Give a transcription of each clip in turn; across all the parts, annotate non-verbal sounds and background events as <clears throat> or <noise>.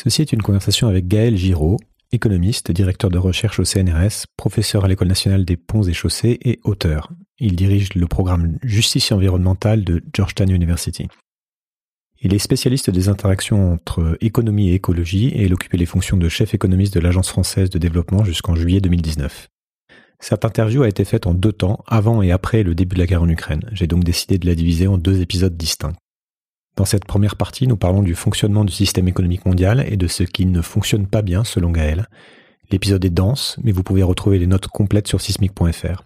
Ceci est une conversation avec Gaël Giraud, économiste, directeur de recherche au CNRS, professeur à l'École nationale des ponts et chaussées et auteur. Il dirige le programme Justice environnementale de Georgetown University. Il est spécialiste des interactions entre économie et écologie et il occupait les fonctions de chef économiste de l'Agence française de développement jusqu'en juillet 2019. Cette interview a été faite en deux temps, avant et après le début de la guerre en Ukraine. J'ai donc décidé de la diviser en deux épisodes distincts. Dans cette première partie, nous parlons du fonctionnement du système économique mondial et de ce qui ne fonctionne pas bien selon Gaël. L'épisode est dense, mais vous pouvez retrouver les notes complètes sur sismic.fr.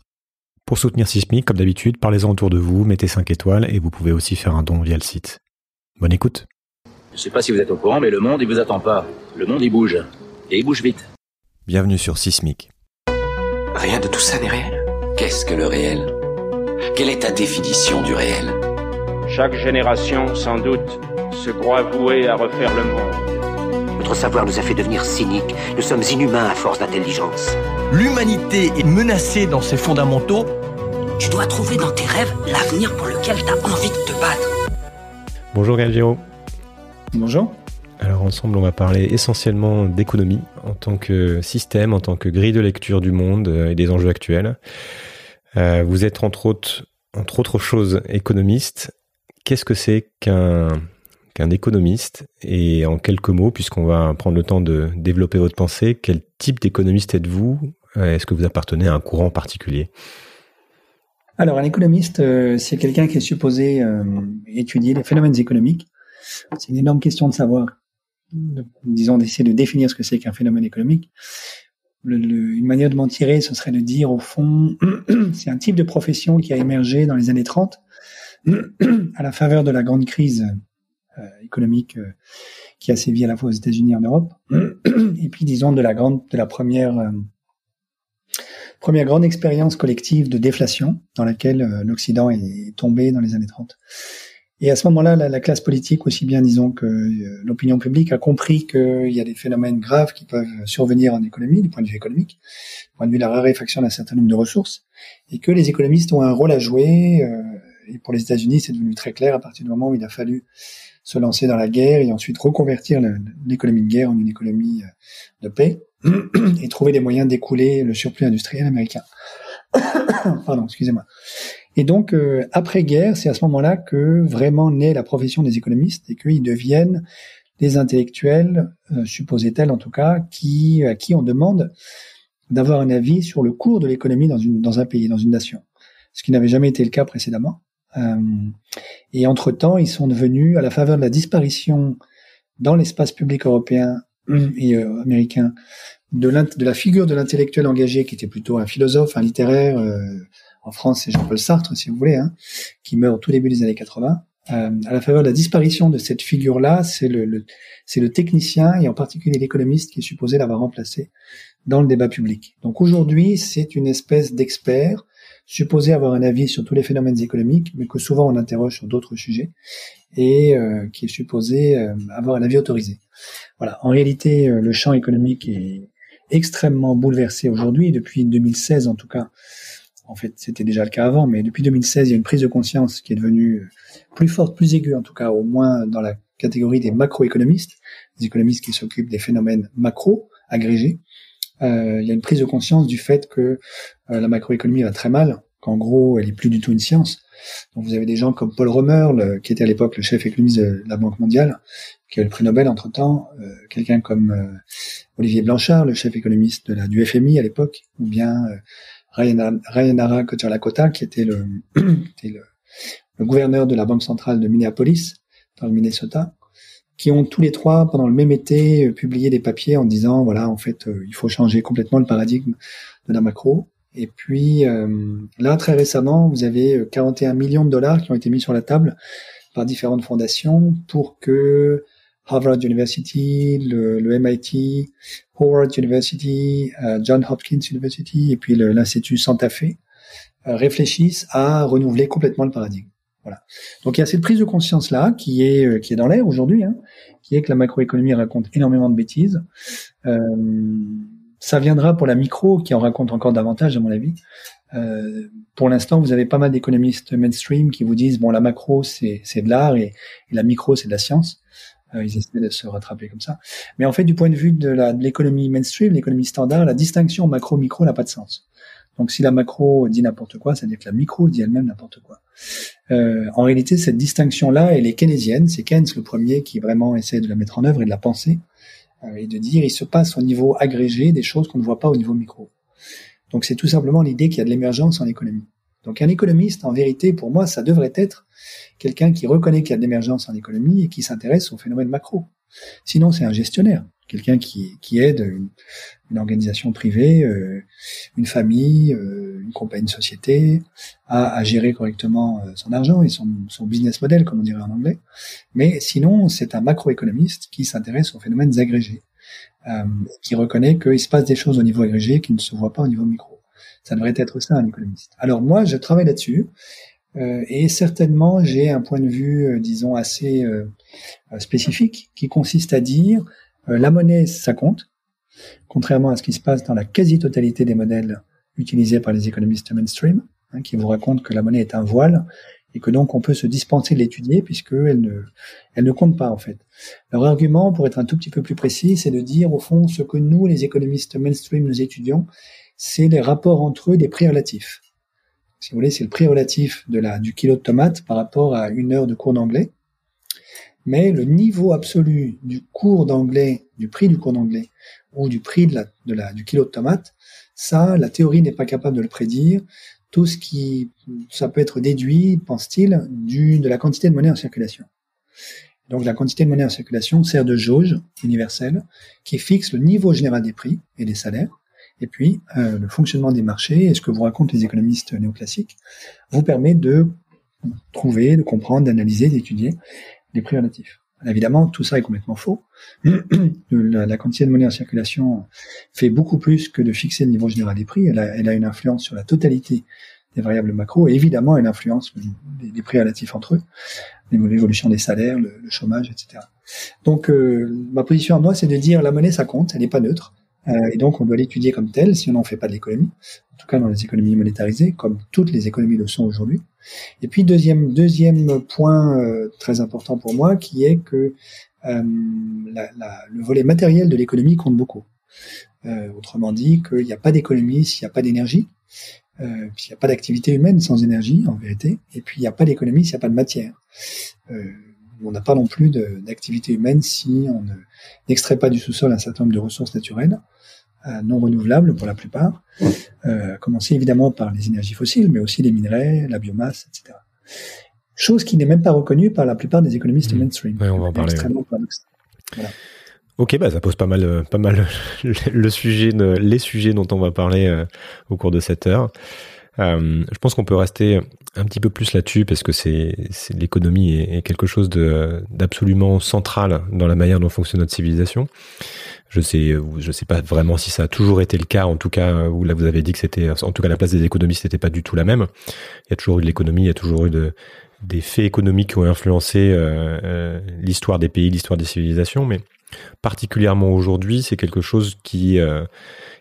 Pour soutenir Sismic, comme d'habitude, parlez-en autour de vous, mettez 5 étoiles et vous pouvez aussi faire un don via le site. Bonne écoute. Je ne sais pas si vous êtes au courant, mais le monde, il vous attend pas. Le monde, il bouge. Et il bouge vite. Bienvenue sur Sismic. Rien de tout ça n'est réel. Qu'est-ce que le réel? Quelle est ta définition du réel? Chaque génération, sans doute, se croit vouée à refaire le monde. Notre savoir nous a fait devenir cyniques. Nous sommes inhumains à force d'intelligence. L'humanité est menacée dans ses fondamentaux. Tu dois trouver dans tes rêves l'avenir pour lequel tu as envie de te battre. Bonjour Gaël Giraud. Bonjour. Alors ensemble, on va parler essentiellement d'économie en tant que système, en tant que grille de lecture du monde euh, et des enjeux actuels. Euh, vous êtes entre autres, entre autres choses économiste qu'est-ce que c'est qu'un économiste? Et en quelques mots, puisqu'on va prendre le temps de développer votre pensée, quel type d'économiste êtes-vous? Est-ce que vous appartenez à un courant particulier? Alors, un économiste, euh, c'est quelqu'un qui est supposé euh, étudier les phénomènes économiques. C'est une énorme question de savoir, disons, d'essayer de définir ce que c'est qu'un phénomène économique. une manière de m'en tirer, ce serait de dire, au fond, <clears throat> c'est un type de profession qui a émergé dans les années 30 <clears throat> à la faveur de la grande crise euh, économique euh, qui a sévi à la fois aux États-Unis et en Europe, <clears throat> et puis disons de la grande, de la première euh, première grande expérience collective de déflation dans laquelle l'Occident est tombé dans les années 30. Et à ce moment-là, la, la, classe politique, aussi bien disons que l'opinion publique, a compris qu'il y a des phénomènes graves qui peuvent survenir en économie, du point de vue économique, du point de vue de la raréfaction d'un certain nombre de ressources, et que les économistes ont un rôle à jouer et pour les États-Unis, c'est devenu très clair à partir du moment où il a fallu se lancer dans la guerre et ensuite reconvertir l'économie de guerre en une économie euh, de paix <clears throat> et trouver des moyens d'écouler le surplus industriel américain. <coughs> Pardon, excusez-moi. Et donc, euh, après-guerre, c'est à ce moment-là que vraiment naît la profession des économistes et qu'ils deviennent des intellectuels, euh, supposait-elle en tout cas, qui, à qui on demande d'avoir un avis sur le cours de l'économie dans un pays, dans une nation. Ce qui n'avait jamais été le cas précédemment. Euh, et entre-temps, ils sont devenus, à la faveur de la disparition dans l'espace public européen et euh, américain de, la figure de l'intellectuel engagé, qui était plutôt un philosophe, un littéraire. Euh, en France, c'est Jean-Paul Sartre, si vous voulez, hein, qui meurt au tout début des années 80. À la faveur de la disparition de cette figure-là, c'est le, le c'est le technicien et en particulier l'économiste qui est supposé l'avoir remplacé dans le débat public. Donc aujourd'hui, c'est une espèce d'expert supposé avoir un avis sur tous les phénomènes économiques, mais que souvent on interroge sur d'autres sujets, et euh, qui est supposé euh, avoir un avis autorisé. Voilà. En réalité, euh, le champ économique est extrêmement bouleversé aujourd'hui, depuis 2016 en tout cas. En fait, c'était déjà le cas avant, mais depuis 2016, il y a une prise de conscience qui est devenue plus forte, plus aiguë en tout cas, au moins dans la catégorie des macroéconomistes, des économistes qui s'occupent des phénomènes macro agrégés, euh, il y a une prise de conscience du fait que euh, la macroéconomie va très mal, qu'en gros, elle est plus du tout une science. Donc vous avez des gens comme Paul Romer, qui était à l'époque le chef économiste de la Banque mondiale, qui a eu le prix Nobel entre-temps, euh, quelqu'un comme Olivier Blanchard, le chef économiste de la, du FMI à l'époque, ou bien Rayanara Kocherlakota, <clears throat> qui était, le, le, gouverneur de la Banque centrale de Minneapolis, dans le Minnesota, qui ont tous les trois, pendant le même été, euh, publié des papiers en disant, voilà, en fait, euh, il faut changer complètement le paradigme de la macro. Et puis, euh, là, très récemment, vous avez 41 millions de dollars qui ont été mis sur la table par différentes fondations pour que Harvard University, le, MIT, Howard University, John Hopkins University et puis l'Institut Santa Fe réfléchissent à renouveler complètement le paradigme. Voilà. Donc il y a cette prise de conscience là qui est euh, qui est dans l'air aujourd'hui, hein, qui est que la macroéconomie raconte énormément de bêtises. Euh, ça viendra pour la micro qui en raconte encore davantage à mon avis. Euh, pour l'instant, vous avez pas mal d'économistes mainstream qui vous disent bon la macro c'est c'est de l'art et, la micro c'est de la science. Euh, ils essaient de se rattraper comme ça. Mais en fait, du point de vue de l'économie mainstream, l'économie standard, la distinction macro-micro n'a pas de sens. Donc si la macro dit n'importe quoi, ça veut dire que la micro dit elle-même n'importe quoi. Euh, en réalité, cette distinction-là, elle est keynésienne. C'est Keynes le premier qui vraiment essaie de la mettre en œuvre et de la penser euh, et de dire il se passe au niveau agrégé des choses qu'on ne voit pas au niveau micro. Donc c'est tout simplement l'idée qu'il y a de l'émergence en économie. Donc un économiste, en vérité, pour moi, ça devrait être quelqu'un qui reconnaît qu'il y a de l'émergence en économie et qui s'intéresse aux phénomènes macro. Sinon, c'est un gestionnaire quelqu'un qui, aide une, organisation privée, euh, une famille, euh, une compagnie, une société à, gérer correctement euh, son argent et son, business model, comme on dirait en anglais. Mais sinon, c'est un macroéconomiste qui s'intéresse aux phénomènes agrégés, qui reconnaît qu'il se passe des choses au niveau agrégé qui ne se voient pas au niveau micro. Ça devrait être ça un économiste. Alors moi, je travaille là-dessus. Euh, et certainement, j'ai un point de vue, disons, assez spécifique, qui consiste à dire euh, la monnaie, ça compte, contrairement à ce qui se passe dans la quasi-totalité des modèles utilisés par les économistes mainstream, hein, qui vous racontent que la monnaie est un voile et que donc on peut se dispenser de l'étudier puisqu'elle ne, elle ne compte pas en fait. Leur argument, pour être un tout petit peu plus précis, c'est de dire au fond ce que nous, les économistes mainstream, nous étudions, c'est les rapports entre eux des prix relatifs. Si vous voulez, c'est le prix relatif de la, du kilo de tomate par rapport à une heure de cours d'anglais mais le niveau absolu du cours d'anglais, du prix du cours d'anglais, ou du prix de la, de la, du kilo de tomate, ça, la théorie n'est pas capable de le prédire. Tout ce qui, ça peut être déduit, pense-t-il, du, de la quantité de monnaie en circulation. Donc la quantité de monnaie en circulation sert de jauge universelle qui fixe le niveau général des prix et des salaires. Et puis euh, le fonctionnement des marchés et ce que vous racontent les économistes néoclassiques vous permet de trouver, de comprendre, d'analyser, d'étudier les prix relatifs. Évidemment, tout ça est complètement faux. <clears throat> la, quantité de monnaie en circulation fait beaucoup plus que de fixer le niveau général des prix. Elle a, une influence sur la totalité des variables macro et évidemment elle influence les, prix relatifs entre eux, l'évolution des salaires, le, chômage, etc. Donc euh, ma position à moi, c'est de dire la monnaie ça compte, elle n'est pas neutre. Euh, et donc, on doit l'étudier comme tel si on n'en fait pas de l'économie, en tout cas dans les économies monétarisées, comme toutes les économies le sont aujourd'hui. Et puis, deuxième, deuxième point euh, très important pour moi, qui est que euh, la, la, le volet matériel de l'économie compte beaucoup. autrement dit, qu'il n'y a pas d'économie s'il n'y a pas d'énergie, euh, puis n'y a pas d'activité humaine sans énergie, en vérité, et puis il n'y a pas d'économie s'il n'y a pas de matière. Euh, on n'a pas non plus d'activité humaine si on n'extrait pas du sous-sol un certain nombre de ressources naturelles, euh, non renouvelables pour la plupart, euh, commencer évidemment par les énergies fossiles, mais aussi les minerais, la biomasse, etc. Chose qui n'est même pas reconnue par la plupart des économistes mmh. mainstream. Oui, on va en parler. Ok, bah ça pose pas mal, euh, pas mal <laughs> le sujet, les sujets dont on va parler euh, au cours de cette heure. Euh, je pense qu'on peut rester un petit peu plus là-dessus parce que c'est, l'économie est, quelque chose d'absolument central dans la manière dont fonctionne notre civilisation. Je sais, je sais pas vraiment si ça a toujours été le cas. En tout cas, où là vous avez dit que c'était, en tout cas la place des économistes n'était pas du tout la même. Il y a toujours eu de l'économie, il y a toujours eu de, des faits économiques qui ont influencé euh, euh, l'histoire des pays, l'histoire des civilisations, mais particulièrement aujourd'hui, c'est quelque chose qui euh,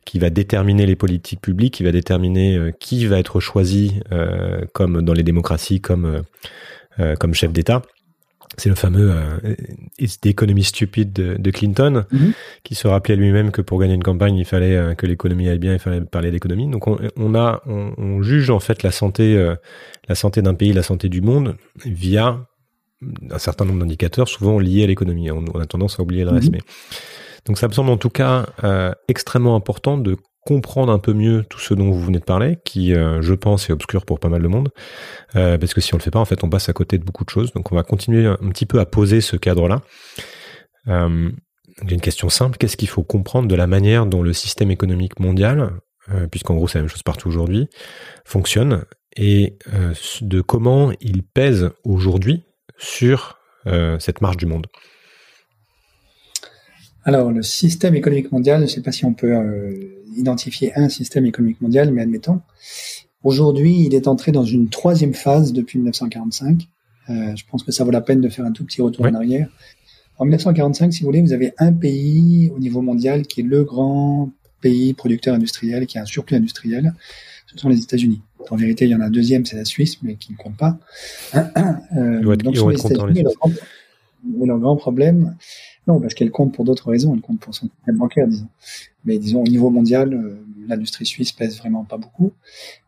qui va déterminer les politiques publiques, qui va déterminer euh, qui va être choisi euh, comme dans les démocraties comme euh, comme chef d'État. C'est le fameux It's the economy stupid de, Clinton, mm-hmm. qui se rappelait lui-même que pour gagner une campagne, il fallait que l'économie aille bien, il fallait parler d'économie. Donc on, on a, on, on, juge en fait la santé, la santé d'un pays, la santé du monde via un certain nombre d'indicateurs, souvent liés à l'économie. On, a tendance à oublier le reste, mm-hmm. mais donc ça me semble en tout cas euh, extrêmement important de comprendre un peu mieux tout ce dont vous venez de parler, qui, euh, je pense, est obscur pour pas mal de monde, euh, parce que si on le fait pas, en fait, on passe à côté de beaucoup de choses. Donc, on va continuer un petit peu à poser ce cadre-là. J'ai une question simple qu'est-ce qu'il faut comprendre de la manière dont le système économique mondial, puisqu'en gros c'est la même chose partout aujourd'hui, fonctionne et de comment il pèse aujourd'hui sur cette marche du monde alors, le système économique mondial, je ne sais pas si on peut euh, identifier un système économique mondial, mais admettons. Aujourd'hui, il est entré dans une troisième phase depuis 1945. Euh, je pense que ça vaut la peine de faire un tout petit retour en arrière. En 1945, si vous voulez, vous avez un pays au niveau mondial qui est le grand pays producteur industriel, qui a un surplus industriel. Ce sont les États-Unis. En vérité, il y en a un deuxième, c'est la Suisse, mais qui ne compte pas. <clears throat> Euh, donc, les États-Unis, mais leur grand problème, non, parce qu'elle compte pour d'autres raisons, elle compte pour son système bancaire, disons. Mais disons, au niveau mondial, euh, l'industrie suisse pèse vraiment pas beaucoup.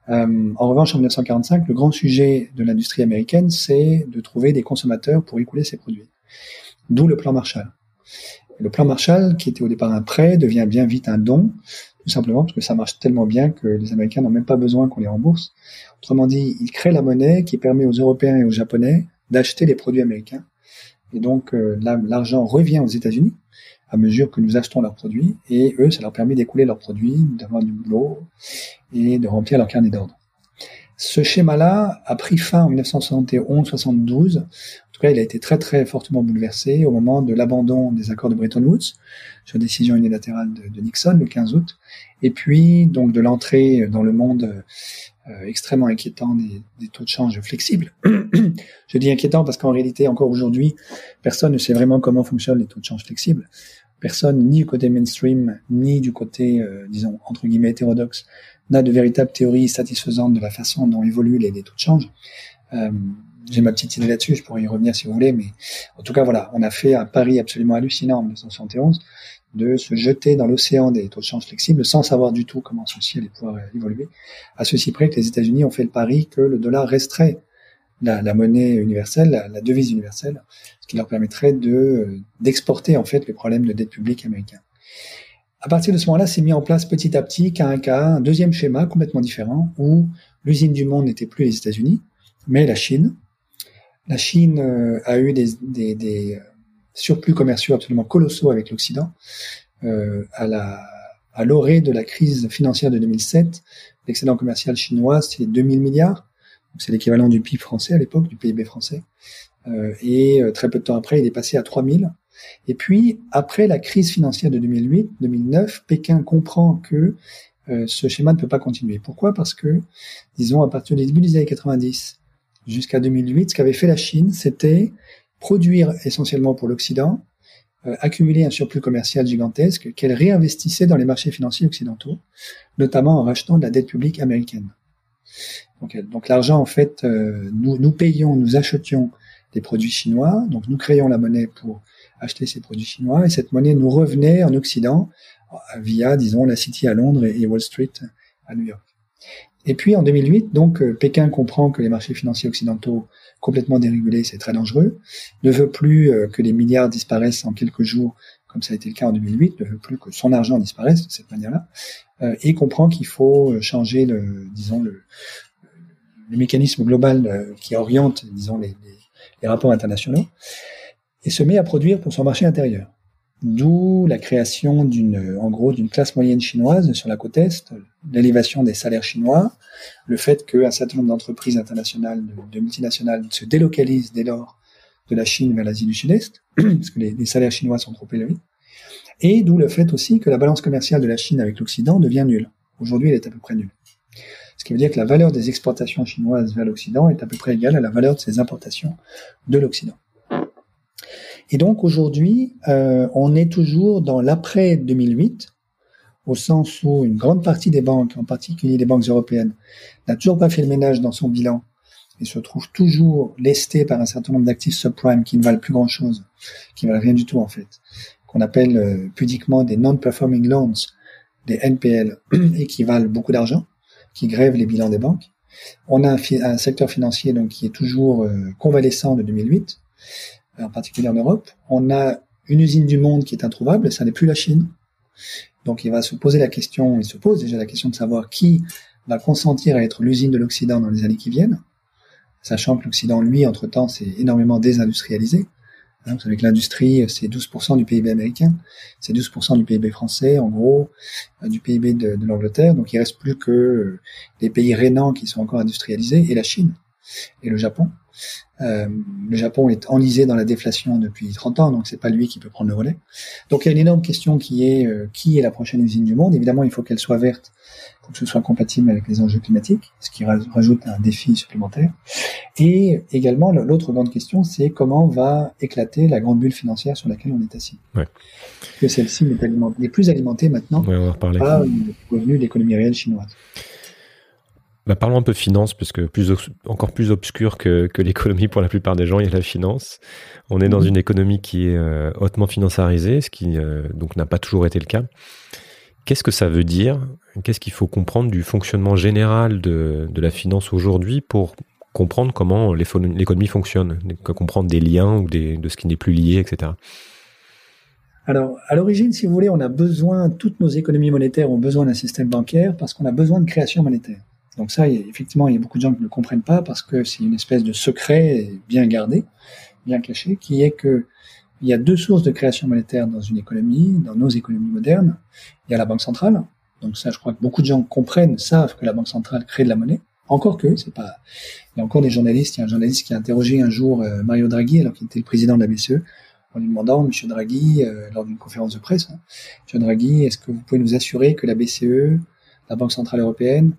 Euh, en revanche, en 1945, le grand sujet de l'industrie américaine, c'est de trouver des consommateurs pour écouler ses produits. D'où le plan Marshall. Le plan Marshall, qui était au départ un prêt, devient bien vite un don, tout simplement parce que ça marche tellement bien que les Américains n'ont même pas besoin qu'on les rembourse. Autrement dit, ils créent la monnaie qui permet aux Européens et aux Japonais d'acheter les produits américains. Et donc, euh, l'argent revient aux États-Unis à mesure que nous achetons leurs produits, et eux, ça leur permet d'écouler leurs produits, d'avoir du boulot et de remplir leur carnet d'ordre. Ce schéma-là a pris fin en 1971-72. En tout cas, il a été très très fortement bouleversé au moment de l'abandon des accords de Bretton Woods sur décision unilatérale de, Nixon le 15 août, et puis donc de l'entrée dans le monde euh, extrêmement inquiétant des, taux de change flexibles. <clears throat> Je dis inquiétant parce qu'en réalité, encore aujourd'hui, personne ne sait vraiment comment fonctionnent les taux de change flexibles personne, ni du côté mainstream, ni du côté, euh, disons, entre guillemets, hétérodoxe, n'a de véritable théorie satisfaisante de la façon dont évoluent les, taux de change. Euh, j'ai ma petite idée là-dessus, je pourrais y revenir si vous voulez, mais en tout cas, voilà, on a fait un pari absolument hallucinant en 1971 de se jeter dans l'océan des taux de change flexibles sans savoir du tout comment ceci allait pouvoir évoluer, à ceci près que les États-Unis ont fait le pari que le dollar resterait la, monnaie universelle, la, devise universelle, ce qui leur permettrait de d'exporter en fait les problèmes de dette publique américain. À partir de ce moment-là, s'est mis en place petit à petit, cas un cas, un deuxième schéma complètement différent, où l'usine du monde n'était plus les États-Unis, mais la Chine. La Chine euh, a eu des, des, des, surplus commerciaux absolument colossaux avec l'Occident. Euh, à la à l'orée de la crise financière de 2007, l'excédent commercial chinois, c'est 2000 milliards c'est l'équivalent du PIB français à l'époque, du PIB français. Euh, et euh, très peu de temps après, il est passé à 3000. Et puis, après la crise financière de 2008-2009, Pékin comprend que euh, ce schéma ne peut pas continuer. Pourquoi? Parce que, disons, à partir du début des années 90 jusqu'à 2008, ce qu'avait fait la Chine, c'était produire essentiellement pour l'Occident, accumuler un surplus commercial gigantesque qu'elle réinvestissait dans les marchés financiers occidentaux, notamment en rachetant de la dette publique américaine. Donc, l'argent, en fait, euh, nous, nous payons, nous achetions des produits chinois, donc nous créons la monnaie pour acheter ces produits chinois, et cette monnaie nous revenait en Occident euh, via, disons, la City à Londres et Wall Street à New York. Et puis en 2008, donc euh, Pékin comprend que les marchés financiers occidentaux complètement dérégulés, c'est très dangereux, ne veut plus que les milliards disparaissent en quelques jours, comme ça a été le cas en 2008, ne veut plus que son argent disparaisse de cette manière-là, et comprend qu'il faut changer le, mécanisme global euh, qui oriente, disons, les, rapports internationaux, et se met à produire pour son marché intérieur. D'où la création d'une classe moyenne chinoise sur la côte est, l'élévation des salaires chinois, le fait qu'un certain nombre d'entreprises internationales, de, multinationales, se délocalisent dès lors de la Chine vers l'Asie du Sud-Est, <clears throat> parce que les, salaires chinois sont trop élevés, et d'où le fait aussi que la balance commerciale de la Chine avec l'Occident devient nulle. Aujourd'hui, elle est à peu près nulle. Ce qui veut dire que la valeur des exportations chinoises vers l'Occident est à peu près égale à la valeur de ces importations de l'Occident. Et donc aujourd'hui, euh, on est toujours dans l'après 2008, au sens où une grande partie des banques, en particulier les banques européennes, n'a toujours pas fait le ménage dans son bilan et se trouve toujours lestée par un certain nombre d'actifs subprime qui ne valent plus grand-chose, qui ne valent rien du tout en fait, qu'on appelle euh, pudiquement des non-performing loans, des NPL, <clears throat> et qui valent beaucoup d'argent qui grève les bilans des banques. On a un, secteur financier donc qui est toujours euh, convalescent de 2008, en particulier en Europe. On a une usine du monde qui est introuvable, ça n'est plus la Chine. Donc il va se poser la question, il se pose déjà la question de savoir qui va consentir à être l'usine de l'Occident dans les années qui viennent, sachant que l'Occident, lui, entre-temps, s'est énormément désindustrialisé. Hein, vous savez que l'industrie, c'est 12% du PIB américain, c'est 12% du PIB français, en gros, euh, du PIB de, l'Angleterre. Donc il reste plus que euh, les pays rénants qui sont encore industrialisés et la Chine et le Japon. Euh, le Japon est enlisé dans la déflation depuis 30 ans, donc c'est pas lui qui peut prendre le relais. Donc il y a une énorme question qui est euh, qui est la prochaine usine du monde. Évidemment, il faut qu'elle soit verte pour que ce soit compatible avec les enjeux climatiques, ce qui rajoute un défi supplémentaire. Et également, l'autre grande question, c'est comment va éclater la grande bulle financière sur laquelle on est assis. Ouais. Que celle-ci n'est plus alimentée maintenant ouais, par le revenu de l'économie réelle chinoise. Bah, parlons un peu finance, parce que plus encore plus obscur que, que l'économie pour la plupart des gens, il y a la finance. On est dans mhm. une économie qui est euh, hautement financiarisée, ce qui euh, donc n'a pas toujours été le cas. Qu'est-ce que ça veut dire? Qu'est-ce qu'il faut comprendre du fonctionnement général de, de la finance aujourd'hui pour comprendre comment l'économie fonctionne, comprendre des liens ou de ce qui n'est plus lié, etc. Alors, à l'origine, si vous voulez, on a besoin, toutes nos économies monétaires ont besoin d'un système bancaire parce qu'on a besoin de création monétaire. Donc ça, effectivement, il y a beaucoup de gens qui ne comprennent pas parce que c'est une espèce de secret bien gardé, bien caché, qui est que il y a deux sources de création monétaire dans une économie, dans nos économies modernes. Il y a la banque centrale. Donc ça, je crois que beaucoup de gens comprennent, savent que la banque centrale crée de la monnaie. Encore que, c'est pas. Il y a encore des journalistes. Il y a un journaliste qui a interrogé un jour euh, Mario Draghi, alors qu'il était le président de la BCE, en lui demandant, Monsieur Draghi, euh, lors d'une conférence de presse, hein, Monsieur Draghi, est-ce que vous pouvez nous assurer que la BCE, la Banque centrale européenne,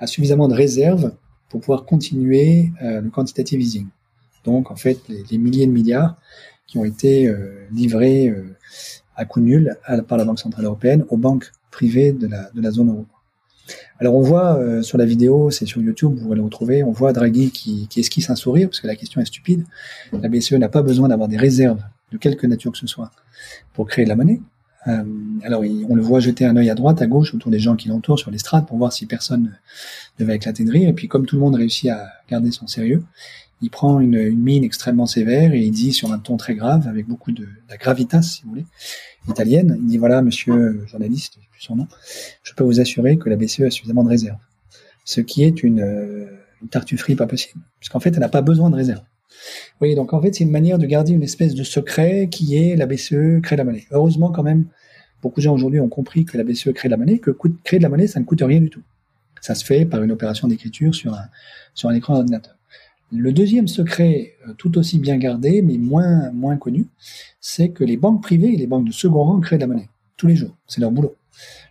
a suffisamment de réserves pour pouvoir continuer euh, le quantitative easing? Donc, en fait, les, milliers de milliards qui ont été euh, livrés euh, à coût nul par la Banque Centrale Européenne aux banques privées de la, de la zone euro. Alors on voit euh, sur la vidéo, c'est sur YouTube, vous allez le retrouver, on voit Draghi qui, qui esquisse un sourire, parce que la question est stupide. La BCE n'a pas besoin d'avoir des réserves de quelque nature que ce soit pour créer de la monnaie. Euh, alors, on le voit jeter un œil à droite, à gauche, autour des gens qui l'entourent sur l'estrade pour voir si personne ne va éclater de rire. Et puis, comme tout le monde réussit à garder son sérieux, il prend une, mine extrêmement sévère et il dit sur un ton très grave, avec beaucoup de, la gravitas, si vous voulez, italienne, il dit voilà, monsieur journaliste, je plus son nom, je peux vous assurer que la BCE a suffisamment de réserves. Ce qui est une, une tartufferie pas possible, puisqu'en fait, elle n'a pas besoin de réserves. Oui, donc en fait, c'est une manière de garder une espèce de secret qui est la BCE crée la monnaie. Heureusement, quand même, beaucoup de gens aujourd'hui ont compris que la BCE crée de la monnaie, que créer de la monnaie, ça ne coûte rien du tout. Ça se fait par une opération d'écriture sur un, sur un écran d'ordinateur. Le deuxième secret, euh, tout aussi bien gardé, mais moins, moins connu, c'est que les banques privées et les banques de second rang créent de la monnaie. Tous les jours. C'est leur boulot.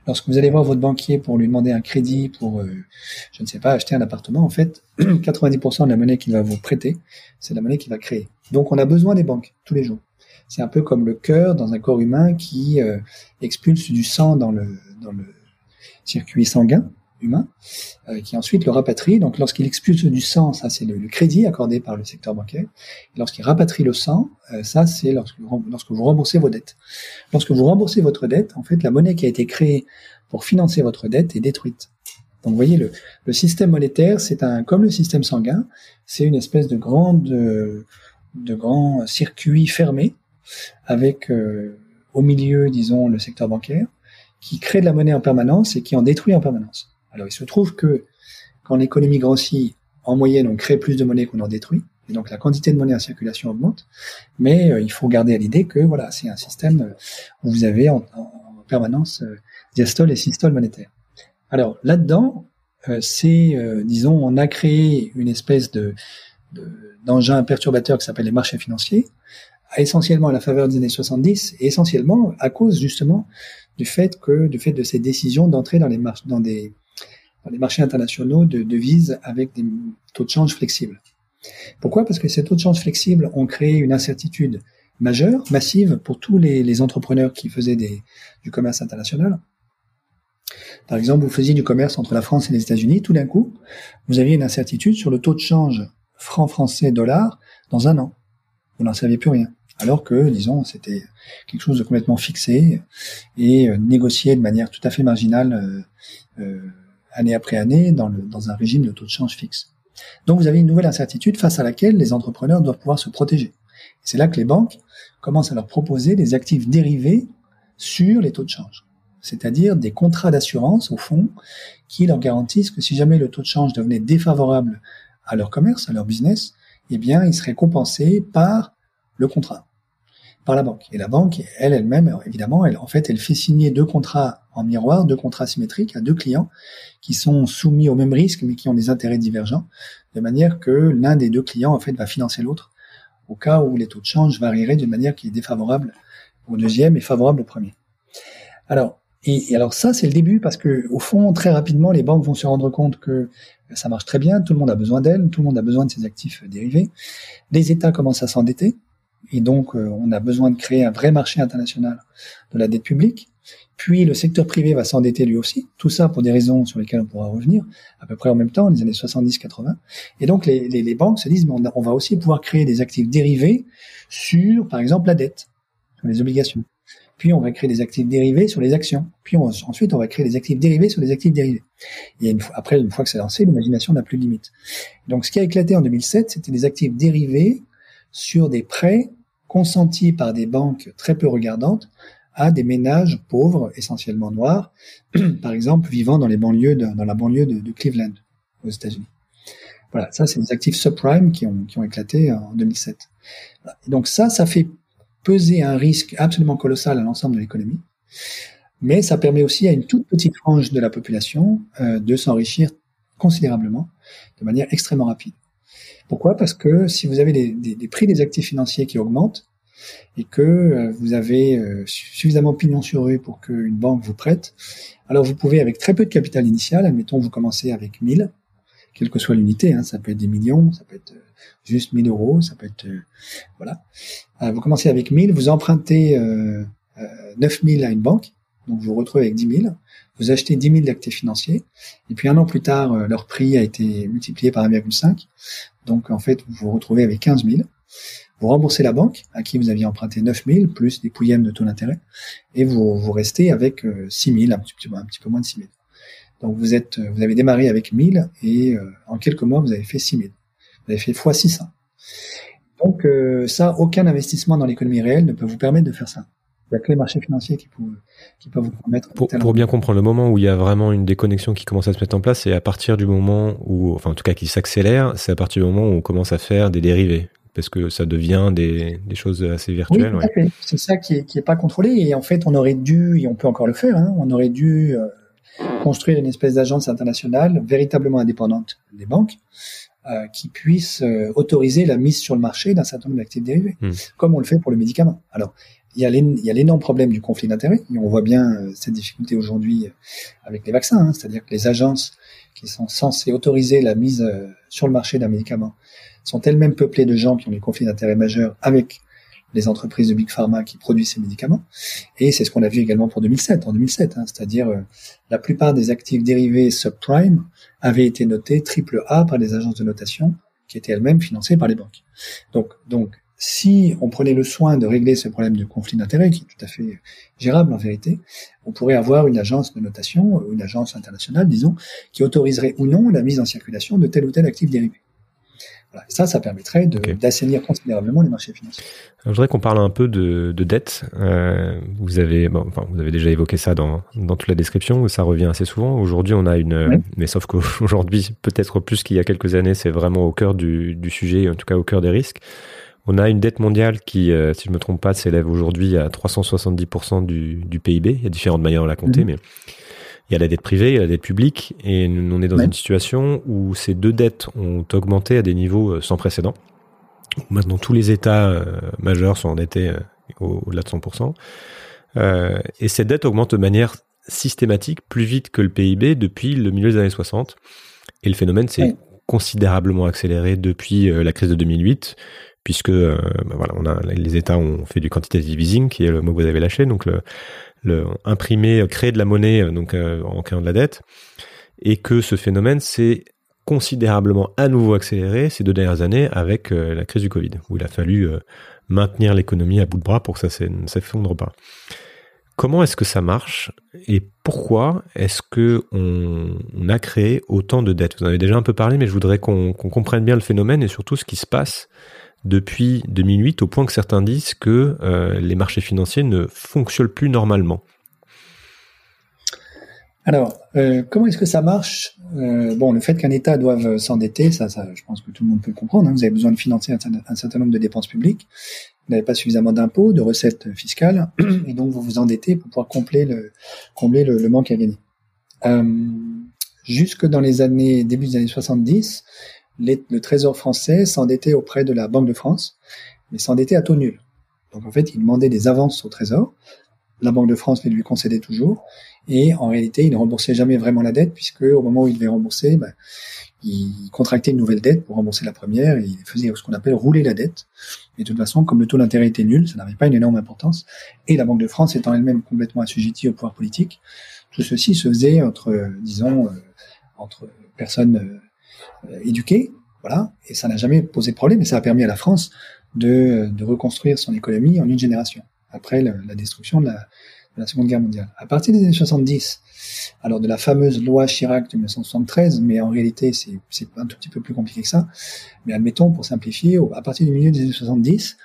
Lorsque vous allez voir votre banquier pour lui demander un crédit pour, euh, je ne sais pas, acheter un appartement, en fait, <clears throat> 90% de la monnaie qu'il va vous prêter, c'est la monnaie qu'il va créer. Donc on a besoin des banques tous les jours. C'est un peu comme le cœur dans un corps humain qui euh, expulse du sang dans le, dans le circuit sanguin humain, euh, qui ensuite le rapatrie. Donc lorsqu'il expulse du sang, ça c'est le, crédit accordé par le secteur bancaire. Lorsqu'il rapatrie le sang, euh, ça c'est lorsque, lorsque vous remboursez vos dettes. Lorsque vous remboursez votre dette, en fait, la monnaie qui a été créée pour financer votre dette est détruite. Donc vous voyez, le, le système monétaire, c'est un comme le système sanguin, c'est une espèce de grande de grand circuit fermé avec euh, au milieu, disons, le secteur bancaire qui crée de la monnaie en permanence et qui en détruit en permanence. Alors il se trouve que quand l'économie grossit, en moyenne, on crée plus de monnaie qu'on en détruit, et donc la quantité de monnaie en circulation augmente. Mais euh, il faut garder à l'idée que voilà, c'est un système euh, où vous avez en, permanence euh, diastole et systole monétaire. Alors là-dedans, c'est, disons, on a créé une espèce de, d'engin perturbateur qui s'appelle les marchés financiers, essentiellement à la faveur des années 70, et essentiellement à cause justement du fait que, du fait de ces décisions d'entrer dans les marches, dans des les marchés internationaux de devises avec des taux de change flexibles. Pourquoi? Parce que ces taux de change flexibles ont créé une incertitude majeure, massive pour tous les, entrepreneurs qui faisaient des, du commerce international. Par exemple, vous faisiez du commerce entre la France et les États-Unis, tout d'un coup, vous aviez une incertitude sur le taux de change franc français dollar dans un an. Vous n'en saviez plus rien. Alors que, disons, c'était quelque chose de complètement fixé et euh, négocié de manière tout à fait marginale euh, euh, année après année dans, un régime de taux de change fixe. Donc vous avez une nouvelle incertitude face à laquelle les entrepreneurs doivent pouvoir se protéger. C'est là que les banques commencent à leur proposer des actifs dérivés sur les taux de change, c'est-à-dire des contrats d'assurance au fond qui leur garantissent que si jamais le taux de change devenait défavorable à leur commerce, à leur business, eh bien, ils seraient compensés par le contrat par la banque. Et la banque, elle, elle-même, évidemment, en fait, elle fait signer deux contrats en miroir, deux contrats symétriques à deux clients qui sont soumis au même risque, mais qui ont des intérêts divergents, de manière que l'un des deux clients, en fait, va financer l'autre au cas où les taux de change varieraient d'une manière qui est défavorable au deuxième et favorable au premier. Alors, et, alors ça, c'est le début parce que au fond, très rapidement, les banques vont se rendre compte que ça marche très bien, tout le monde a besoin d'elles, tout le monde a besoin de ces actifs dérivés. Les États commencent à s'endetter, et donc on a besoin de créer un vrai marché international de la dette publique. Puis le secteur privé va s'endetter lui aussi. Tout ça pour des raisons sur lesquelles on pourra revenir à peu près en même temps, les années 70-80. Et donc les, les, les, banques se disent, mais on, va aussi pouvoir créer des actifs dérivés sur, par exemple, la dette, sur les obligations. Puis on va créer des actifs dérivés sur les actions. Puis ensuite on va créer des actifs dérivés sur les actifs dérivés. Et après, une fois que c'est lancé, l'imagination n'a plus de limite. Donc ce qui a éclaté en 2007, c'était des actifs dérivés sur des prêts consentis par des banques très peu regardantes à des ménages pauvres, essentiellement noirs, <clears throat> par exemple vivant dans les banlieues, la banlieue de, Cleveland, aux États-Unis. Voilà, ça c'est des actifs subprime qui ont, qui ont éclaté en 2007. Et donc ça, ça fait peser un risque absolument colossal à l'ensemble de l'économie, mais ça permet aussi à une toute petite frange de la population euh, de s'enrichir considérablement, de manière extrêmement rapide. Pourquoi? Parce que si vous avez des, des, des prix des actifs financiers qui augmentent, et que euh, vous avez euh, suffisamment pignon sur rue pour qu'une banque vous prête, alors vous pouvez, avec très peu de capital initial, admettons vous commencez avec 1000, quelle que soit l'unité, hein, ça peut être des millions, ça peut être euh, juste 1000 euros, ça peut être... voilà. vous commencez avec 1000, vous empruntez euh, 9000 à une banque, donc vous vous retrouvez avec 10 000, vous achetez 10 000 d'actifs financiers, et puis un an plus tard, leur prix a été multiplié par 1,5, donc en fait, vous vous retrouvez avec 15 000. Vous remboursez la banque à qui vous aviez emprunté 9000 plus des pouillèmes de taux d'intérêt et vous, vous restez avec 6000, euh, un petit, un petit peu moins de 6000. Donc vous êtes, vous avez démarré avec 1000 et euh, en quelques mois vous avez fait 6000. Vous avez fait x 600. Donc euh, ça, aucun investissement dans l'économie réelle ne peut vous permettre de faire ça. Il n'y a que les marchés financiers qui peuvent, qui peuvent vous permettre. Pour, pour bien comprendre, le moment où il y a vraiment une déconnexion qui commence à se mettre en place, c'est à partir du moment où, enfin en tout cas qui s'accélère, c'est à partir du moment où on commence à faire des dérivés parce que ça devient des, des choses assez virtuelles. Oui, C'est ça qui est, qui est pas contrôlé et en fait on aurait dû, et on peut encore le faire, hein, on aurait dû euh, construire une espèce d'agence internationale véritablement indépendante des banques euh, qui puisse euh, autoriser la mise sur le marché d'un certain nombre d'actifs dérivés, hmm. comme on le fait pour le médicament. Alors il y a l'énorme problème du conflit d'intérêts on voit bien cette difficulté aujourd'hui avec les vaccins, hein, c'est-à-dire que les agences qui sont censées autoriser la mise sur le marché d'un médicament sont elles-mêmes peuplées de gens qui ont des conflits d'intérêts majeurs avec les entreprises de Big Pharma qui produisent ces médicaments. Et c'est ce qu'on a vu également pour 2007, en 2007, hein, c'est-à-dire euh, la plupart des actifs dérivés subprime avaient été notés triple A par des agences de notation qui étaient elles-mêmes financées par les banques. Donc, donc, si on prenait le soin de régler ce problème de conflit d'intérêts, qui est tout à fait gérable en vérité, on pourrait avoir une agence de notation, une agence internationale, disons, qui autoriserait ou non la mise en circulation de tel ou tel actif dérivé. Ça, ça permettrait d'assainir considérablement les marchés financiers. je voudrais qu'on parle un peu de, de dette. Euh, vous avez, bon, enfin, vous avez déjà évoqué ça dans, dans toute la description, ça revient assez souvent. Aujourd'hui, on a une, mais sauf qu'aujourd'hui, <laughs> peut-être plus qu'il y a quelques années, c'est vraiment au cœur du, du sujet, en tout cas au cœur des risques. On a une dette mondiale qui, euh, si je me trompe pas, s'élève aujourd'hui à 370% du, du PIB. Il y a différentes manières de la compter, mhm. mais il y a la dette privée, il y a la dette publique, et on est dans une situation où ces deux dettes ont augmenté à des niveaux euh, sans précédent. Maintenant, tous les États euh, majeurs sont endettés euh, au-delà de 100%. et cette dette augmente de manière systématique plus vite que le PIB depuis le milieu des années 60. Et le phénomène s'est considérablement accéléré depuis la crise de 2008, puisque bah voilà, les États ont fait du quantitative easing, qui est le mot que vous avez lâché, donc imprimer, créer de la monnaie euh, donc euh, en créant de la dette, et que ce phénomène s'est considérablement à nouveau accéléré ces deux dernières années avec euh, la crise du Covid, où il a fallu maintenir l'économie à bout de bras pour que ça ne s'effondre pas. Comment est-ce que ça marche et pourquoi est-ce que on, a créé autant de dettes? Vous en avez déjà un peu parlé, mais je voudrais qu'on comprenne bien le phénomène et surtout ce qui se passe depuis 2008 au point que certains disent que euh, les marchés financiers ne fonctionnent plus normalement. Alors, euh, comment est-ce que ça marche? Euh, Bon, le fait qu'un État doive s'endetter, ça, je pense que tout le monde peut le comprendre. Hein. Vous avez besoin de financer un, certain nombre de dépenses publiques. Vous n'avez pas suffisamment d'impôts, de recettes fiscales, et donc vous vous endettez pour pouvoir combler le, combler le, manque à gagner. jusque dans les années début des années 70, le Trésor français s'endettait auprès de la Banque de France, mais s'endettait à taux nul. Donc en fait, il demandait des avances au Trésor la Banque de France les lui concédait toujours. Et en réalité, il ne remboursait jamais vraiment la dette, puisque au moment où il devait rembourser, ben, il contractait une nouvelle dette pour rembourser la première, et il faisait ce qu'on appelle rouler la dette. Et de toute façon, comme le taux d'intérêt était nul, ça n'avait pas une énorme importance, et la Banque de France étant elle-même complètement assujettie au pouvoir politique, tout ceci se faisait entre, disons, euh, entre personnes euh, éduquées, voilà, et ça n'a jamais posé de problème, et ça a permis à la France de, de reconstruire son économie en une génération, après la, la destruction de la, de la Seconde Guerre mondiale. À partir des années 70, alors de la fameuse loi Chirac de 1973, mais en réalité c'est un tout petit peu plus compliqué que ça, mais admettons pour simplifier, à partir du milieu des années 70,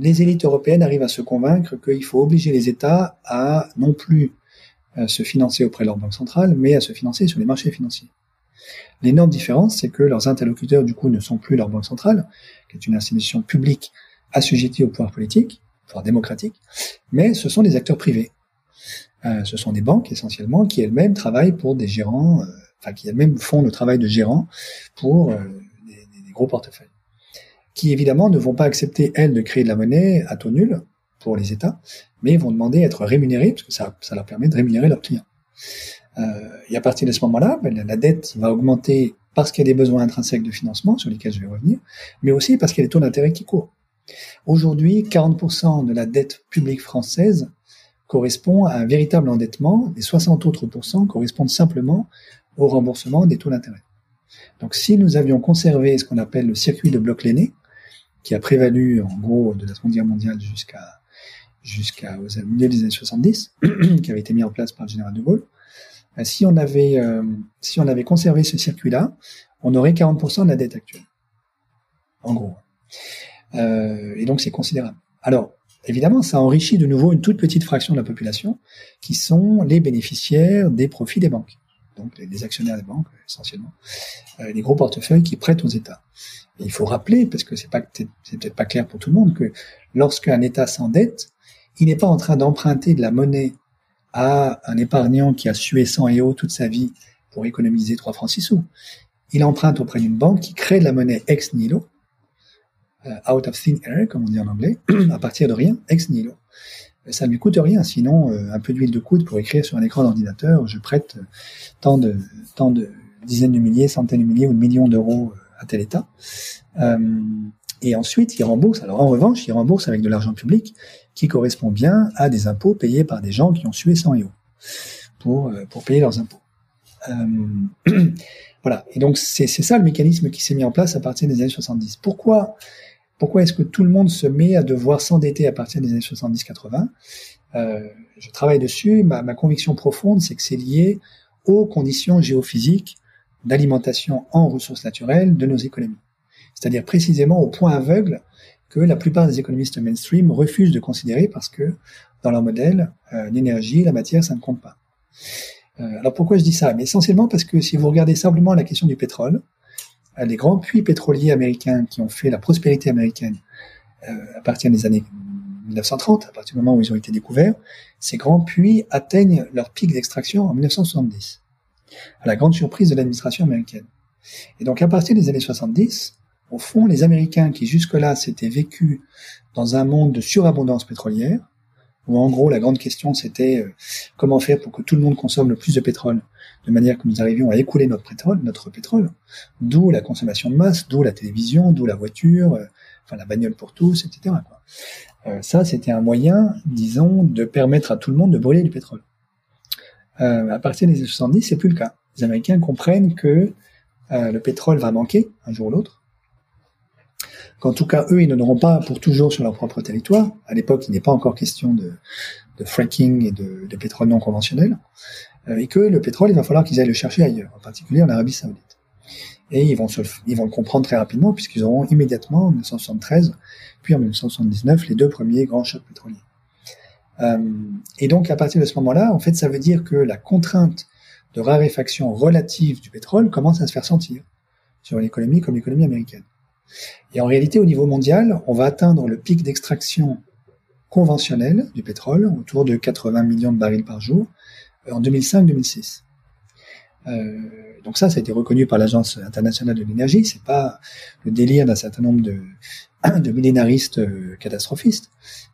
les élites européennes arrivent à se convaincre qu'il faut obliger les États à non plus euh, se financer auprès de leur banque centrale, mais à se financer sur les marchés financiers. L'énorme différence, c'est que leurs interlocuteurs, du coup, ne sont plus leur banque centrale, qui est une institution publique assujettie au pouvoir politique, pouvoir démocratique, mais ce sont des acteurs privés. Euh, ce sont des banques essentiellement qui elles-mêmes travaillent pour des gérants, euh, enfin qui elles-mêmes font le travail de gérant pour euh, des, gros portefeuilles, qui évidemment ne vont pas accepter elles de créer de la monnaie à taux nul pour les États, mais vont demander à être rémunérés parce que ça leur permet de rémunérer leurs clients. Euh, et à partir de ce moment-là, ben, la dette va augmenter parce qu'il y a des besoins intrinsèques de financement sur lesquels je vais revenir, mais aussi parce qu'il y a des taux d'intérêt qui courent. Aujourd'hui, 40% de la dette publique française correspond à un véritable endettement, et 60 autres correspondent simplement au remboursement des taux d'intérêt. Donc si nous avions conservé ce qu'on appelle le circuit de bloc l'aîné, qui a prévalu en gros de la Seconde Guerre mondiale jusqu'à jusqu'à milieu des années 70, <clears throat> qui avait été mis en place par le général de Gaulle, si on avait euh, si on avait conservé ce circuit-là, on aurait 40% de la dette actuelle. En gros. Euh, et donc c'est considérable. Alors, évidemment, ça enrichit de nouveau une toute petite fraction de la population, qui sont les bénéficiaires des profits des banques. Donc les, actionnaires des banques, essentiellement. Euh, les gros portefeuilles qui prêtent aux États. Il faut rappeler, parce que c'est pas c'est peut-être pas clair pour tout le monde, que lorsqu'un État s'endette, il n'est pas en train d'emprunter de la monnaie à un épargnant qui a sué sang et toute sa vie pour économiser 3 francs 6 sous. Il emprunte auprès d'une banque qui crée de la monnaie ex nihilo, euh, out of thin air, comme on dit en anglais, <clears throat> à partir de rien, ex nihilo. Ça ne lui coûte rien, sinon euh, un peu d'huile de coude pour écrire sur un écran d'ordinateur, je prête euh, tant de, tant de dizaines de milliers, centaines de milliers ou de millions d'euros à tel État. Et ensuite, il rembourse. Alors en revanche, il rembourse avec de l'argent public qui correspond bien à des impôts payés par des gens qui ont sué sans et eau pour, pour payer leurs impôts. <clears throat> voilà. Et donc c'est ça le mécanisme qui s'est mis en place à partir des années 70. Pourquoi pourquoi est-ce que tout le monde se met à devoir s'endetter à partir des années 70-80 euh, Je travaille dessus. Ma conviction profonde, c'est que c'est lié aux conditions géophysiques d'alimentation en ressources naturelles de nos économies. C'est-à-dire précisément au point aveugle que la plupart des économistes mainstream refusent de considérer parce que dans leur modèle, euh, l'énergie, la matière, ça ne compte pas. Euh, alors pourquoi je dis ça? Mais essentiellement parce que si vous regardez simplement la question du pétrole, les grands puits pétroliers américains qui ont fait la prospérité américaine euh, à partir des années 1930, à partir du moment où ils ont été découverts, ces grands puits atteignent leur pic d'extraction en 1970, à la grande surprise de l'administration américaine. Et donc à partir des années 70, au fond, les Américains qui jusque-là s'étaient vécus dans un monde de surabondance pétrolière, où en gros la grande question c'était euh, comment faire pour que tout le monde consomme le plus de pétrole de manière que nous arrivions à écouler notre pétrole, notre pétrole, d'où la consommation de masse, d'où la télévision, d'où la voiture, euh, enfin la bagnole pour tous, etc. Quoi. Euh, ça, c'était un moyen, disons, de permettre à tout le monde de brûler du pétrole. Euh, à partir des années 70, c'est plus le cas. Les Américains comprennent que le pétrole va manquer un jour ou l'autre, qu'en tout cas, eux, ils n'en auront pas pour toujours sur leur propre territoire. À l'époque, il n'est pas encore question de, fracking et de, de pétrole non conventionnel. Euh, et que le pétrole, il va falloir qu'ils aillent le chercher ailleurs, en particulier en Arabie Saoudite. Et ils vont, se, ils vont le comprendre très rapidement puisqu'ils auront immédiatement en 1973, puis en 1979, les deux premiers grands chocs pétroliers. Euh, et donc à partir de ce moment-là, en fait, ça veut dire que la contrainte de raréfaction relative du pétrole commence à se faire sentir sur l'économie comme l'économie américaine. Et en réalité, au niveau mondial, on va atteindre le pic d'extraction conventionnel du pétrole, autour de 80 millions de barils par jour, en 2005-2006. Euh, donc ça, ça a été reconnu par l'Agence internationale de l'énergie. C'est pas le délire d'un certain nombre <coughs> de, millénaristes euh, catastrophistes.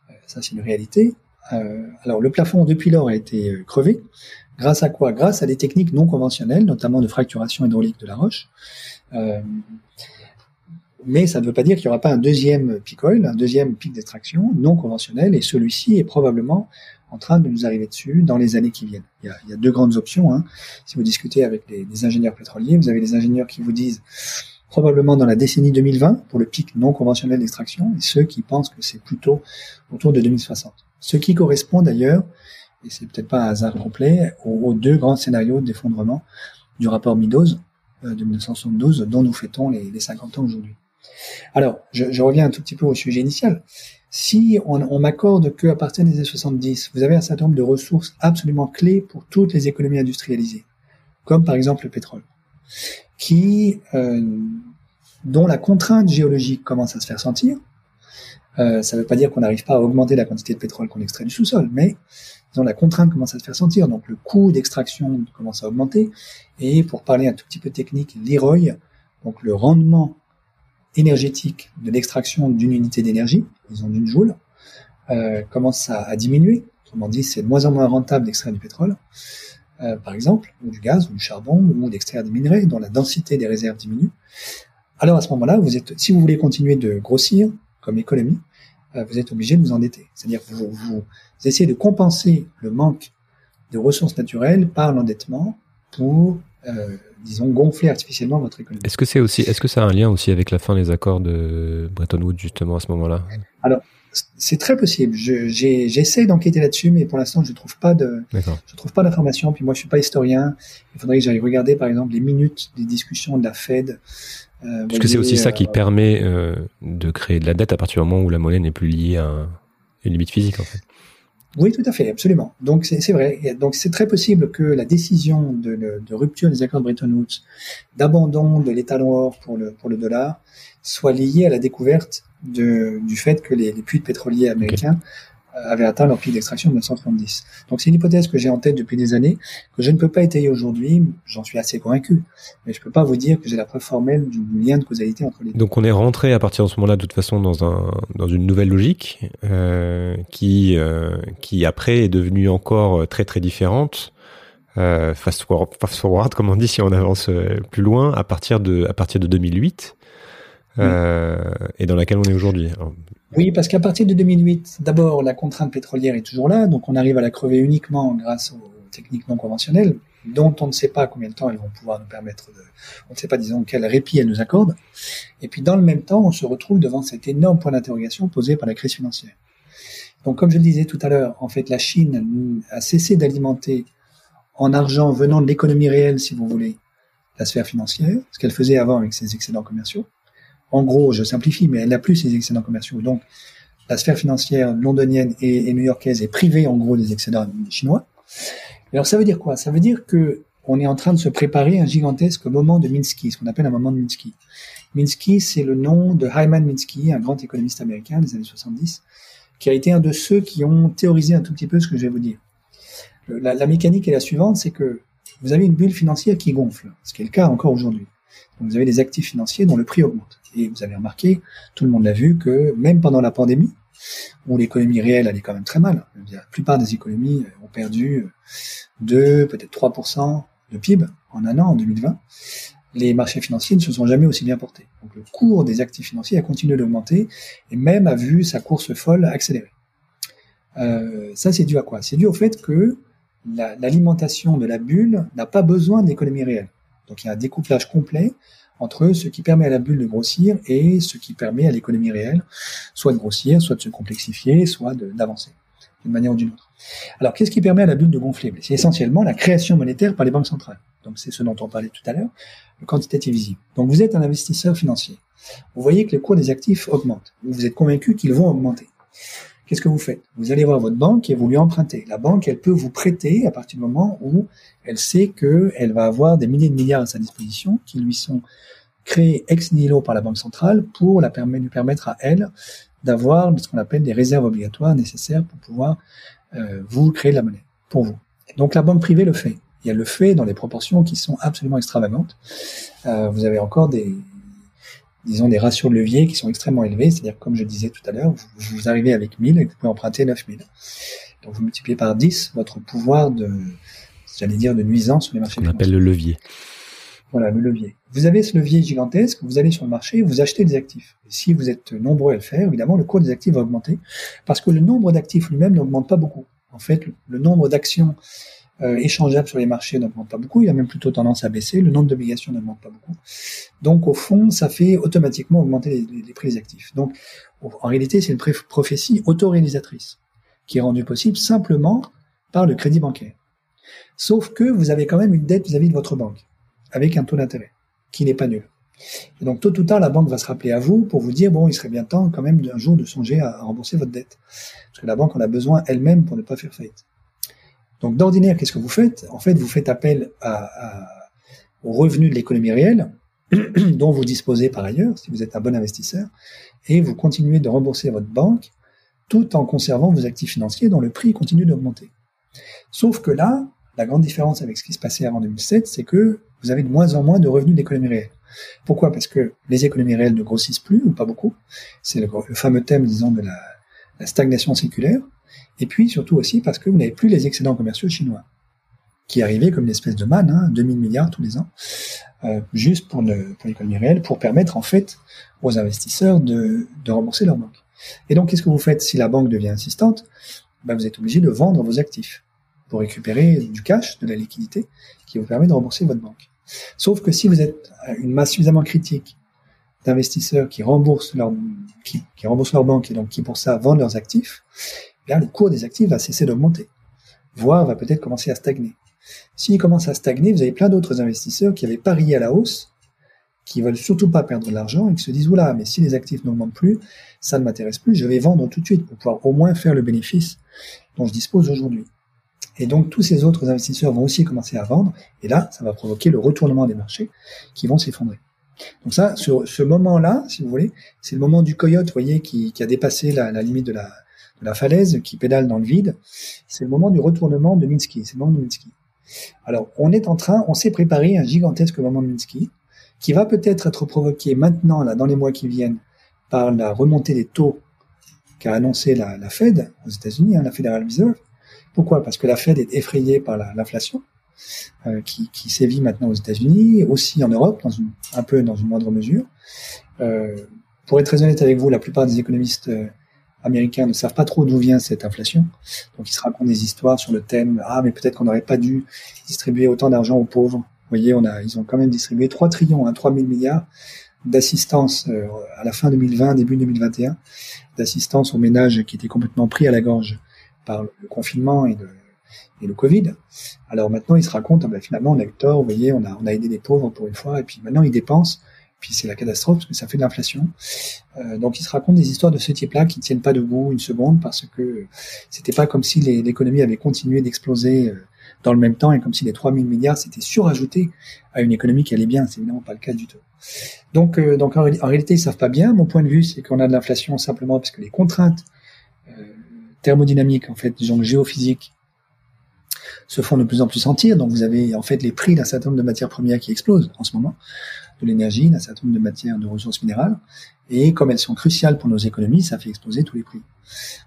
Euh, ça, c'est une réalité. Euh, alors le plafond depuis lors a été euh, crevé. Grâce à quoi? Grâce à des techniques non conventionnelles, notamment de fracturation hydraulique de la roche. Mais ça ne veut pas dire qu'il n'y aura pas un deuxième peak oil, un deuxième pic d'extraction non conventionnel, et celui-ci est probablement en train de nous arriver dessus dans les années qui viennent. Il y a, deux grandes options. Hein. Si vous discutez avec les, ingénieurs pétroliers, vous avez les ingénieurs qui vous disent probablement dans la décennie 2020 pour le pic non conventionnel d'extraction, et ceux qui pensent que c'est plutôt autour de 2060. Ce qui correspond d'ailleurs, et c'est peut-être pas un hasard complet, aux, aux deux grands scénarios d'effondrement du rapport Meadows euh, de 1972 dont nous fêtons les, les 50 ans aujourd'hui. Alors, je, reviens un tout petit peu au sujet initial. Si on, m'accorde qu'à partir des années 70, vous avez un certain nombre de ressources absolument clés pour toutes les économies industrialisées, comme par exemple le pétrole, euh, dont la contrainte géologique commence à se faire sentir. Euh, ça ne veut pas dire qu'on n'arrive pas à augmenter la quantité de pétrole qu'on extrait du sous-sol, mais disons, la contrainte commence à se faire sentir. Donc le coût d'extraction commence à augmenter. Et pour parler un tout petit peu technique, l'IROI, donc le rendement énergétique de l'extraction d'une unité d'énergie, disons d'une joule, euh, commence à, diminuer. Autrement dit, c'est de moins en moins rentable d'extraire du pétrole, euh, par exemple, ou du gaz, ou du charbon, ou d'extraire des minerais dont la densité des réserves diminue. Alors à ce moment-là, vous êtes, si vous voulez continuer de grossir comme économie, euh, vous êtes obligé de vous endetter. C'est-à-dire que vous, vous, vous essayez de compenser le manque de ressources naturelles par l'endettement pour euh, disons, gonfler artificiellement votre économie. Est-ce que c'est aussi, est-ce que ça a un lien aussi avec la fin des accords de Bretton Woods justement à ce moment-là? Alors, c'est très possible. J'essaie d'enquêter là-dessus, mais pour l'instant, je trouve pas de, je trouve pas d'informations. Puis moi, je suis pas historien. Il faudrait que j'aille regarder, par exemple, les minutes des discussions de la Fed. Euh, Parce que c'est aussi ça qui euh, permet euh, de créer de la dette à partir du moment où la monnaie n'est plus liée à une limite physique, en fait. Oui, tout à fait, absolument. Donc c'est vrai. Donc c'est très possible que la décision de, de, rupture des accords de Bretton Woods, d'abandon de l'état noir pour le pour le dollar, soit liée à la découverte de, du fait que les, les puits de pétroliers américains okay avaient atteint leur pic d'extraction en 1970. Donc c'est une hypothèse que j'ai en tête depuis des années, que je ne peux pas étayer aujourd'hui, j'en suis assez convaincu, mais je ne peux pas vous dire que j'ai la preuve formelle du lien de causalité entre les deux. Donc on est rentré à partir de ce moment-là de toute façon dans, un, dans une nouvelle logique euh, qui, euh, qui après est devenue encore très très différente. Euh, fast, forward, fast forward, comme on dit, si on avance euh, plus loin, à partir de, à partir de 2008, euh, et dans laquelle on est aujourd'hui. Oui, parce qu'à partir de 2008, d'abord, la contrainte pétrolière est toujours là, donc on arrive à la crever uniquement grâce aux techniques non conventionnelles, dont on ne sait pas combien de temps elles vont pouvoir nous permettre de, on ne sait pas, disons, quel répit elles nous accordent. Et puis, dans le même temps, on se retrouve devant cet énorme point d'interrogation posé par la crise financière. Donc, comme je le disais tout à l'heure, en fait, la Chine a cessé d'alimenter en argent venant de l'économie réelle, si vous voulez, la sphère financière, ce qu'elle faisait avant avec ses excédents commerciaux. En gros, je simplifie, mais elle n'a plus ses excédents commerciaux. Donc, la sphère financière londonienne et, new-yorkaise est privée, en gros, des excédents chinois. Alors, ça veut dire quoi? Ça veut dire que on est en train de se préparer un gigantesque moment de Minsky, ce qu'on appelle un moment de Minsky. Minsky, c'est le nom de Hyman Minsky, un grand économiste américain des années 70, qui a été un de ceux qui ont théorisé un tout petit peu ce que je vais vous dire. La, la mécanique est la suivante, c'est que vous avez une bulle financière qui gonfle, ce qui est le cas encore aujourd'hui. Vous avez des actifs financiers dont le prix augmente. Et vous avez remarqué, tout le monde l'a vu, que même pendant la pandémie, où l'économie réelle allait quand même très mal, la plupart des économies ont perdu 2, peut-être 3% de PIB en un an, en 2020, les marchés financiers ne se sont jamais aussi bien portés. Donc le cours des actifs financiers a continué d'augmenter et même a vu sa course folle accélérer. Euh, ça, c'est dû à quoi? C'est dû au fait que l'alimentation de la bulle n'a pas besoin d'économie réelle. Donc il y a un découplage complet entre ce qui permet à la bulle de grossir et ce qui permet à l'économie réelle soit de grossir, soit de se complexifier, soit d'avancer d'une manière ou d'une autre. Alors, qu'est-ce qui permet à la bulle de gonfler? C'est essentiellement la création monétaire par les banques centrales. Donc, c'est ce dont on parlait tout à l'heure, le quantitative easing. Donc, vous êtes un investisseur financier. Vous voyez que les cours des actifs augmentent. Vous êtes convaincu qu'ils vont augmenter. Qu'est-ce que vous faites? Vous allez voir votre banque et vous lui empruntez. La banque, elle peut vous prêter à partir du moment où elle sait qu'elle va avoir des milliers de milliards à sa disposition qui lui sont créés ex nihilo par la Banque centrale pour lui permettre à elle d'avoir ce qu'on appelle des réserves obligatoires nécessaires pour pouvoir euh, vous créer de la monnaie pour vous. Donc la banque privée le fait. Et elle le fait dans des proportions qui sont absolument extravagantes. Euh, vous avez encore des, disons, des ratios de levier qui sont extrêmement élevés. C'est-à-dire, comme je disais tout à l'heure, vous, vous, arrivez avec 1000 et vous pouvez emprunter 9000. Donc vous multipliez par 10 votre pouvoir de, j'allais dire, de nuisance sur les marchés. On appelle le levier. Voilà, le levier. Vous avez ce levier gigantesque, vous allez sur le marché, vous achetez des actifs. Et si vous êtes nombreux à le faire, évidemment, le cours des actifs va augmenter, parce que le nombre d'actifs lui-même n'augmente pas beaucoup. En fait, le nombre d'actions euh, sur les marchés n'augmente pas beaucoup, il a même plutôt tendance à baisser, le nombre d'obligations n'augmente pas beaucoup. Donc au fond, ça fait automatiquement augmenter les, prix des actifs. Donc en réalité, c'est une prophétie autoréalisatrice qui est rendue possible simplement par le crédit bancaire. Sauf que vous avez quand même une dette vis-à-vis de votre banque, avec un taux d'intérêt qui n'est pas nul. Et donc tôt ou tard, la banque va se rappeler à vous pour vous dire bon, il serait bien temps quand même d'un jour de songer à rembourser votre dette, parce que la banque en a besoin elle-même pour ne pas faire faillite. Donc d'ordinaire, qu'est-ce que vous faites? En fait, vous faites appel aux revenus de l'économie réelle, <clears throat> dont vous disposez par ailleurs, si vous êtes un bon investisseur, et vous continuez de rembourser votre banque tout en conservant vos actifs financiers dont le prix continue d'augmenter. Sauf que là, la grande différence avec ce qui se passait avant 2007, c'est que vous avez de moins en moins de revenus d'économie réelle. Pourquoi? Parce que les économies réelles ne grossissent plus, ou pas beaucoup. C'est le, fameux thème, disons, de la stagnation séculaire. Et puis surtout aussi parce que vous n'avez plus les excédents commerciaux chinois, qui arrivaient comme une espèce de manne, hein, 2000 milliards tous les ans, euh, juste pour, l'économie réelle, pour permettre en fait aux investisseurs de, rembourser leur banque. Et donc qu'est-ce que vous faites si la banque devient insistante? Ben, Vous êtes obligé de vendre vos actifs pour récupérer du cash, de la liquidité, qui vous permet de rembourser votre banque. Sauf que si vous êtes une masse suffisamment critique d'investisseurs qui qui, qui, remboursent leur banque et donc qui pour ça vendent leurs actifs, le cours des actifs va cesser d'augmenter, voire va peut-être commencer à stagner. S'il commence à stagner, vous avez plein d'autres investisseurs qui avaient parié à la hausse, qui veulent surtout pas perdre de l'argent et qui se disent oula, mais si les actifs n'augmentent plus, ça ne m'intéresse plus, je vais vendre tout de suite pour pouvoir au moins faire le bénéfice dont je dispose aujourd'hui. Et donc tous ces autres investisseurs vont aussi commencer à vendre, et là, ça va provoquer le retournement des marchés qui vont s'effondrer. Donc ça, ce, moment-là, si vous voulez, c'est le moment du coyote, vous voyez, qui, a dépassé la limite de la, la falaise qui pédale dans le vide, c'est le moment du retournement de Minsky. C'est le moment de Minsky. Alors, on est en train, on s'est préparé un gigantesque moment de Minsky, qui va peut-être être provoqué maintenant, là, dans les mois qui viennent, par la remontée des taux qu'a annoncé la, Fed aux États-Unis, hein, la Federal Reserve. Pourquoi? Parce que la Fed est effrayée par l'inflation euh, qui, sévit maintenant aux États-Unis, aussi en Europe, un peu dans une moindre mesure. Euh, pour être très honnête avec vous, la plupart des économistes euh, américains ne savent pas trop d'où vient cette inflation. Donc ils se racontent des histoires sur le thème ah mais peut-être qu'on n'aurait pas dû distribuer autant d'argent aux pauvres. Vous voyez, on a ils ont quand même distribué 3 trillions, hein, 3 000 milliards d'assistance euh, à la fin 2020, début 2021, d'assistance aux ménages qui étaient complètement pris à la gorge par le confinement et, le Covid. Alors maintenant, ils se racontent, ah ben, finalement, on a eu tort, vous voyez, on a, on a aidé les pauvres pour une fois, et puis maintenant, ils dépensent puis c'est la catastrophe parce que ça fait de l'inflation. Euh, donc il se raconte des histoires de ce type-là qui tiennent pas debout une seconde parce que c'était pas comme si l'économie avait continué d'exploser euh, dans le même temps et comme si les 3000 milliards s'étaient surajoutés à une économie qui allait bien. C'est évidemment pas le cas du tout. Donc, euh, donc en, réalité, ils savent pas bien. Mon point de vue, c'est qu'on a de l'inflation simplement parce que les contraintes thermodynamiques, en fait, disons géophysiques, se font de plus en plus sentir. Donc vous avez en fait les prix d'un certain nombre de matières premières qui explosent en ce moment de l'énergie, d'un certain nombre de matières, de ressources minérales. Et comme elles sont cruciales pour nos économies, ça fait exploser tous les prix.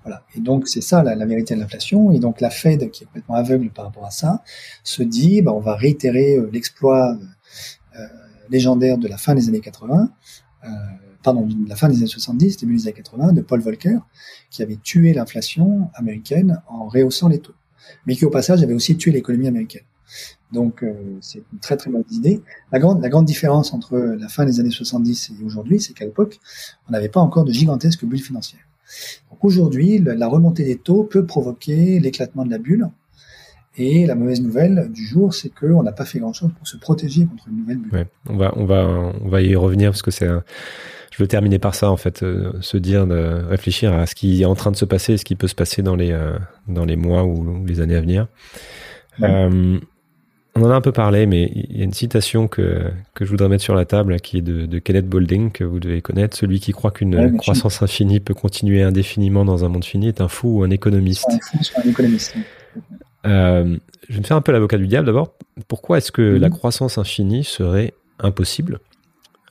Voilà. Et donc c'est ça la, vérité de l'inflation. Et donc la Fed, qui est complètement aveugle par rapport à ça, se dit, bah, on va réitérer euh, l'exploit euh, légendaire de la fin des années 80. Euh, pardon, de la fin des années 70, début des années 80, de Paul Volcker, qui avait tué l'inflation américaine en rehaussant les taux, mais qui au passage avait aussi tué l'économie américaine. Donc euh, c'est une très très mauvaise idée. La grande, la grande différence entre la fin des années 70 et aujourd'hui, c'est qu'à l'époque, on n'avait pas encore de gigantesques bulles financières. Donc aujourd'hui, la remontée des taux peut provoquer l'éclatement de la bulle. Et la mauvaise nouvelle du jour, c'est qu'on n'a pas fait grand-chose pour se protéger contre une nouvelle bulle. Ouais, on va, on va, on va y revenir parce que c'est je veux terminer par ça en fait, euh, se dire, de réfléchir à ce qui est en train de se passer, et ce qui peut se passer dans les euh, dans les mois ou, les années à venir. On en a un peu parlé, mais il y a une citation que, que je voudrais mettre sur la table qui est de, de Kenneth Boulding, que vous devez connaître. Celui qui croit qu'une croissance infinie peut continuer indéfiniment dans un monde fini est un fou ou un économiste. Un économiste. Euh, je vais me faire un peu l'avocat du diable d'abord. Pourquoi est-ce que la croissance infinie serait impossible?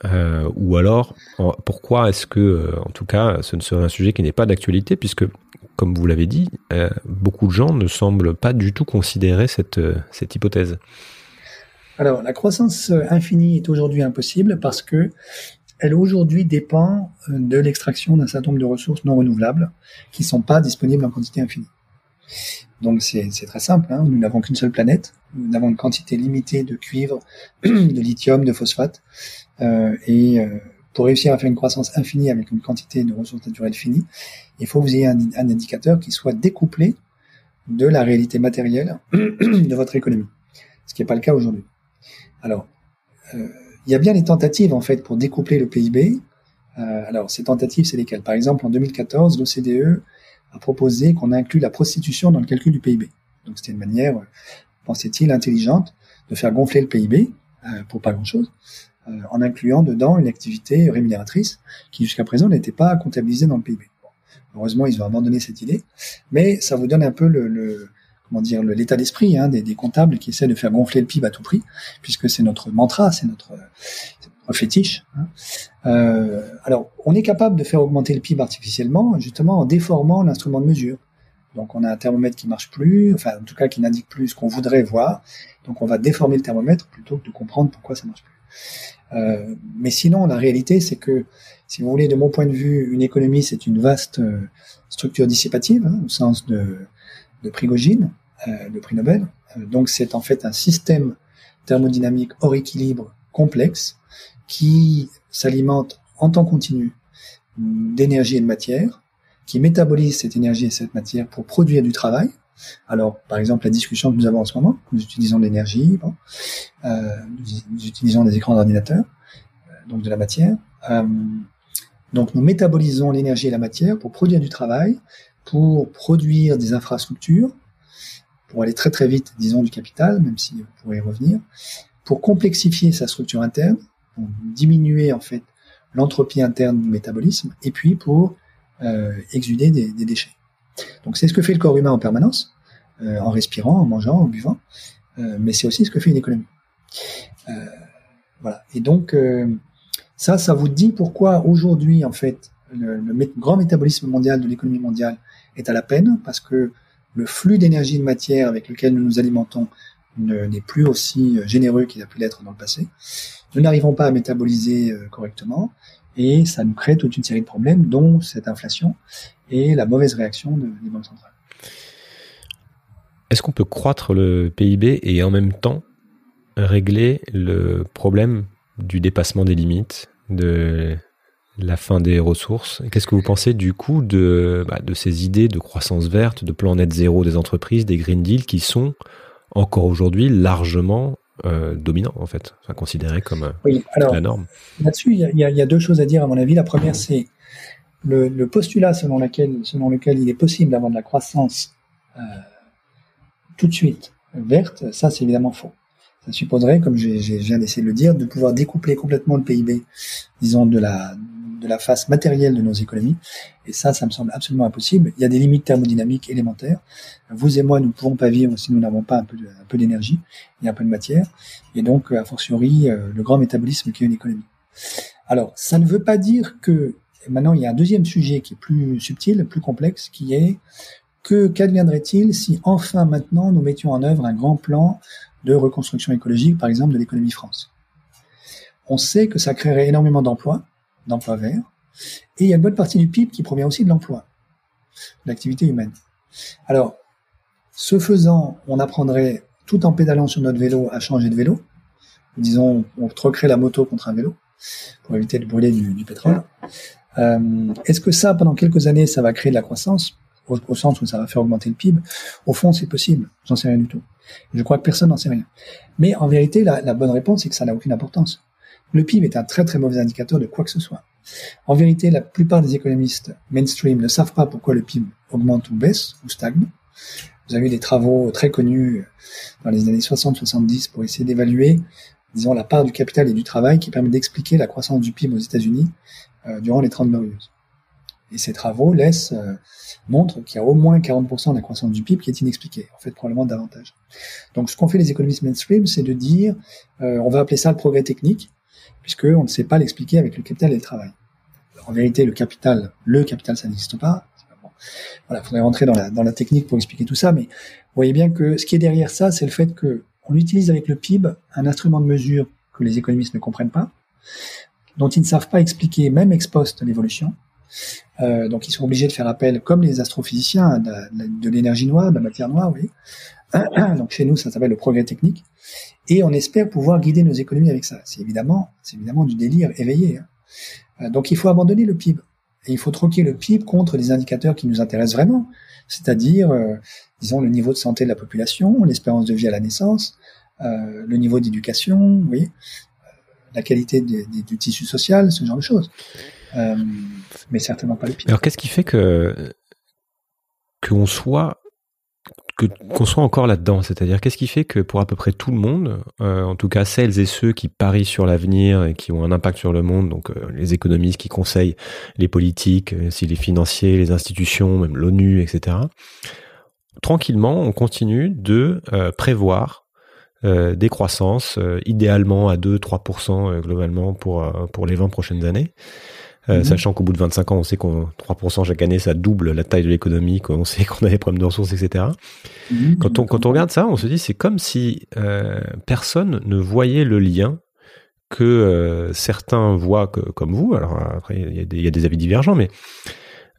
Euh, Ou alors, pourquoi est-ce que, en tout cas, ce ne serait un sujet qui n'est pas d'actualité, puisque, comme vous l'avez dit, beaucoup de gens ne semblent pas du tout considérer cette, cette hypothèse Alors, la croissance infinie est aujourd'hui impossible parce que elle aujourd'hui dépend de l'extraction d'un certain nombre de ressources non renouvelables qui ne sont pas disponibles en quantité infinie. Donc c'est très simple, hein. nous n'avons qu'une seule planète, nous avons une quantité limitée de cuivre, <clears throat> de lithium, de phosphate, euh, et euh, pour réussir à faire une croissance infinie avec une quantité de ressources naturelles finie, il faut que vous ayez un, indicateur qui soit découplé de la réalité matérielle <clears throat> de votre économie, ce qui n'est pas le cas aujourd'hui. Alors, euh, il y a bien des tentatives en fait pour découpler le PIB. alors ces tentatives, c'est lesquelles? Par exemple, en 2014, l'OCDE a proposé qu'on inclue la prostitution dans le calcul du PIB. Donc c'était une manière, pensait-il, intelligente de faire gonfler le PIB euh, pour pas grand-chose, euh, en incluant dedans une activité rémunératrice qui jusqu'à présent n'était pas comptabilisée dans le PIB. heureusement, ils ont abandonné cette idée, mais ça vous donne un peu le, comment dire l'état d'esprit hein, des, des, comptables qui essaient de faire gonfler le PIB à tout prix, puisque c'est notre mantra, c'est notre, fétiche. Hein. Euh, alors, on est capable de faire augmenter le PIB artificiellement, justement en déformant l'instrument de mesure. Donc, on a un thermomètre qui marche plus, enfin, en tout cas, qui n'indique plus ce qu'on voudrait voir. Donc, on va déformer le thermomètre plutôt que de comprendre pourquoi ça marche plus. Euh, mais sinon, la réalité, c'est que, si vous voulez, de mon point de vue, une économie, c'est une vaste euh, structure dissipative, hein, au sens de, de Prigogine, euh, le prix Nobel. Donc, c'est en fait un système thermodynamique hors équilibre complexe qui s'alimente en temps continu d'énergie et de matière, qui métabolise cette énergie et cette matière pour produire du travail. Alors, par exemple, la discussion que nous avons en ce moment, nous utilisons de l'énergie, bon, euh, nous, utilisons des écrans d'ordinateur, euh, donc de la matière. Euh, donc, nous métabolisons l'énergie et la matière pour produire du travail, pour produire des infrastructures, pour aller très très vite, disons, du capital, même si on pourrait y revenir, pour complexifier sa structure interne, pour diminuer en fait l'entropie interne du métabolisme et puis pour euh, exuder des, déchets. Donc c'est ce que fait le corps humain en permanence, euh, en respirant, en mangeant, en buvant, euh, mais c'est aussi ce que fait une économie. voilà. Et donc ça, ça vous dit pourquoi aujourd'hui en fait le, le grand métabolisme mondial de l'économie mondiale est à la peine parce que le flux d'énergie et de matière avec lequel nous nous alimentons n'est plus aussi généreux qu'il a pu l'être dans le passé nous n'arrivons pas à métaboliser euh, correctement et ça nous crée toute une série de problèmes, dont cette inflation et la mauvaise réaction des banques centrales. Est-ce qu'on peut croître le PIB et en même temps régler le problème du dépassement des limites, de la fin des ressources? Qu'est-ce que vous pensez du coup de, bah, ces idées de croissance verte, de plan net zéro des entreprises, des Green Deal qui sont encore aujourd'hui largement euh, dominant en fait, enfin, considéré comme euh, oui, alors, la norme. Là-dessus, il y, y, a deux choses à dire à mon avis. La première, c'est le, le, postulat selon, laquelle, selon lequel il est possible d'avoir de la croissance euh, tout de suite verte. Ça, c'est évidemment faux. Ça supposerait, comme je viens d'essayer de le dire, de pouvoir découpler complètement le PIB, disons, de la, de la face matérielle de nos économies. Et ça, ça me semble absolument impossible. Il y a des limites thermodynamiques élémentaires. Vous et moi, nous ne pouvons pas vivre si nous n'avons pas un peu, d'énergie et un peu de matière. Et donc, a fortiori, euh, le grand métabolisme qui est une économie. Alors, ça ne veut pas dire que maintenant, il y a un deuxième sujet qui est plus subtil, plus complexe, qui est que qu'adviendrait-il si enfin maintenant nous mettions en œuvre un grand plan de reconstruction écologique, par exemple de l'économie France? On sait que ça créerait énormément d'emplois, d'emplois verts. Et il y a une bonne partie du PIB qui provient aussi de l'emploi, de l'activité humaine. Alors, ce faisant, on apprendrait, tout en pédalant sur notre vélo, à changer de vélo. Disons, on troquerait la moto contre un vélo pour éviter de brûler du, pétrole. Euh, est-ce que ça, pendant quelques années, ça va créer de la croissance? Au, sens où ça va faire augmenter le PIB? Au fond, c'est possible. J'en sais rien du tout. Je crois que personne n'en sait rien. Mais en vérité, la, la bonne réponse, c'est que ça n'a aucune importance. Le PIB est un très très mauvais indicateur de quoi que ce soit. En vérité, la plupart des économistes mainstream ne savent pas pourquoi le PIB augmente ou baisse ou stagne. Vous avez eu des travaux très connus dans les années 60-70 pour essayer d'évaluer, disons, la part du capital et du travail qui permet d'expliquer la croissance du PIB aux États-Unis euh, durant les 30 glorieuses. Et ces travaux laissent, euh, montrent qu'il y a au moins 40% de la croissance du PIB qui est inexpliquée, en fait probablement davantage. Donc ce qu'ont fait les économistes mainstream, c'est de dire, euh, on va appeler ça le progrès technique, puisque on ne sait pas l'expliquer avec le capital et le travail. en vérité, le capital, le capital, ça n'existe pas. Voilà, faudrait rentrer dans la, dans la technique pour expliquer tout ça, mais vous voyez bien que ce qui est derrière ça, c'est le fait que on utilise avec le PIB un instrument de mesure que les économistes ne comprennent pas, dont ils ne savent pas expliquer, même ex post, l'évolution. Euh, donc ils sont obligés de faire appel, comme les astrophysiciens, de, l'énergie noire, de la matière noire, oui. <coughs> donc chez nous, ça s'appelle le progrès technique. Et on espère pouvoir guider nos économies avec ça. C'est évidemment, c'est évidemment du délire éveillé. Hein. Euh, donc il faut abandonner le PIB. Et il faut troquer le PIB contre des indicateurs qui nous intéressent vraiment, c'est-à-dire, euh, disons, le niveau de santé de la population, l'espérance de vie à la naissance, euh, le niveau d'éducation, oui, euh, la qualité du tissu social, ce genre de choses. Mais certainement pas le PIB. Alors qu'est-ce qui fait que qu'on soit que qu'on soit encore là-dedans, c'est-à-dire qu'est-ce qui fait que pour à peu près tout le monde, euh, en tout cas celles et ceux qui parient sur l'avenir et qui ont un impact sur le monde, donc euh, les économistes qui conseillent les politiques, euh, si les financiers, les institutions, même l'ONU, etc. Tranquillement, on continue de prévoir des croissances, idéalement à 2-3% globalement pour pour les 20 prochaines années. Euh, mhm. Sachant qu'au bout de 25 ans, on sait qu'on 3% chaque année, ça double la taille de l'économie, qu'on sait qu'on a des problèmes de ressources, etc. Mhm. Quand, on, quand on regarde ça, on se dit c'est comme si euh, personne ne voyait le lien que euh, certains voient que, comme vous. Alors après, il y, y, a des avis divergents, mais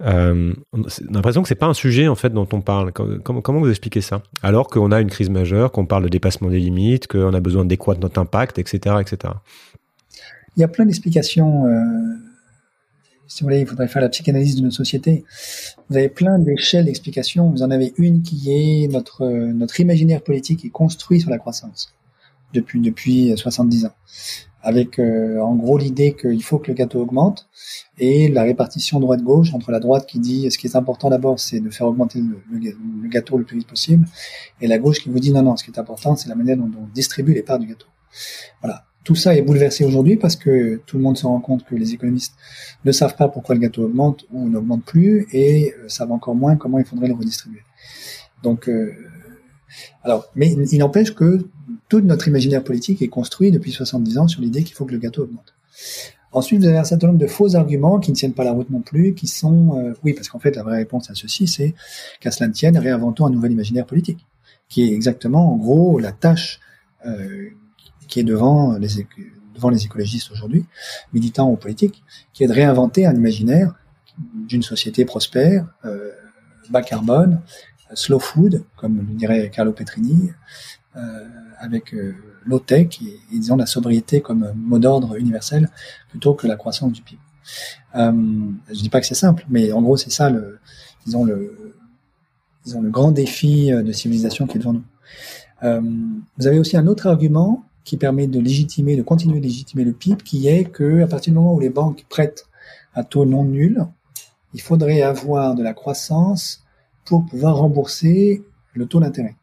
euh, on a l'impression que c'est pas un sujet en fait dont on parle. Comment, comment vous expliquez ça? Alors qu'on a une crise majeure, qu'on parle de dépassement des limites, qu'on a besoin décroître notre impact, etc., etc. Il y a plein d'explications si vous voulez, il faudrait faire la psychanalyse de notre société. Vous avez plein d'échelles d'explications. Vous en avez une qui est notre, notre imaginaire politique est construit sur la croissance depuis, depuis 70 ans. Avec euh, en gros l'idée qu'il faut que le gâteau augmente et la répartition droite-gauche entre la droite qui dit ce qui est important d'abord c'est de faire augmenter le, le, gâteau le plus vite possible et la gauche qui vous dit non non ce qui est important c'est la manière dont on distribue les parts du gâteau. Voilà. Tout ça est bouleversé aujourd'hui parce que tout le monde se rend compte que les économistes ne savent pas pourquoi le gâteau augmente ou n'augmente plus et euh, savent encore moins comment il faudrait le redistribuer. Donc, euh, alors, mais il n'empêche que tout notre imaginaire politique est construit depuis 70 ans sur l'idée qu'il faut que le gâteau augmente. Ensuite, vous avez un certain nombre de faux arguments qui ne tiennent pas la route non plus, qui sont, euh, oui, parce qu'en fait, la vraie réponse à ceci, c'est qu'à cela ne tienne, réinventons un nouvel imaginaire politique, qui est exactement, en gros, la tâche qui est devant les, devant les écologistes aujourd'hui, militants ou politiques, qui est de réinventer un imaginaire d'une société prospère, euh, bas carbone, slow food, comme le dirait Carlo Petrini, euh, avec euh, low tech et, disons la sobriété comme mot d'ordre universel plutôt que la croissance du PIB. Euh, je dis pas que c'est simple, mais en gros c'est ça le, disons le, disons le grand défi de civilisation qui est devant nous. Euh, vous avez aussi un autre argument qui permet de légitimer, de continuer de légitimer le PIB, qui est que à partir du moment où les banques prêtent à taux non nul, il faudrait avoir de la croissance pour pouvoir rembourser le taux d'intérêt.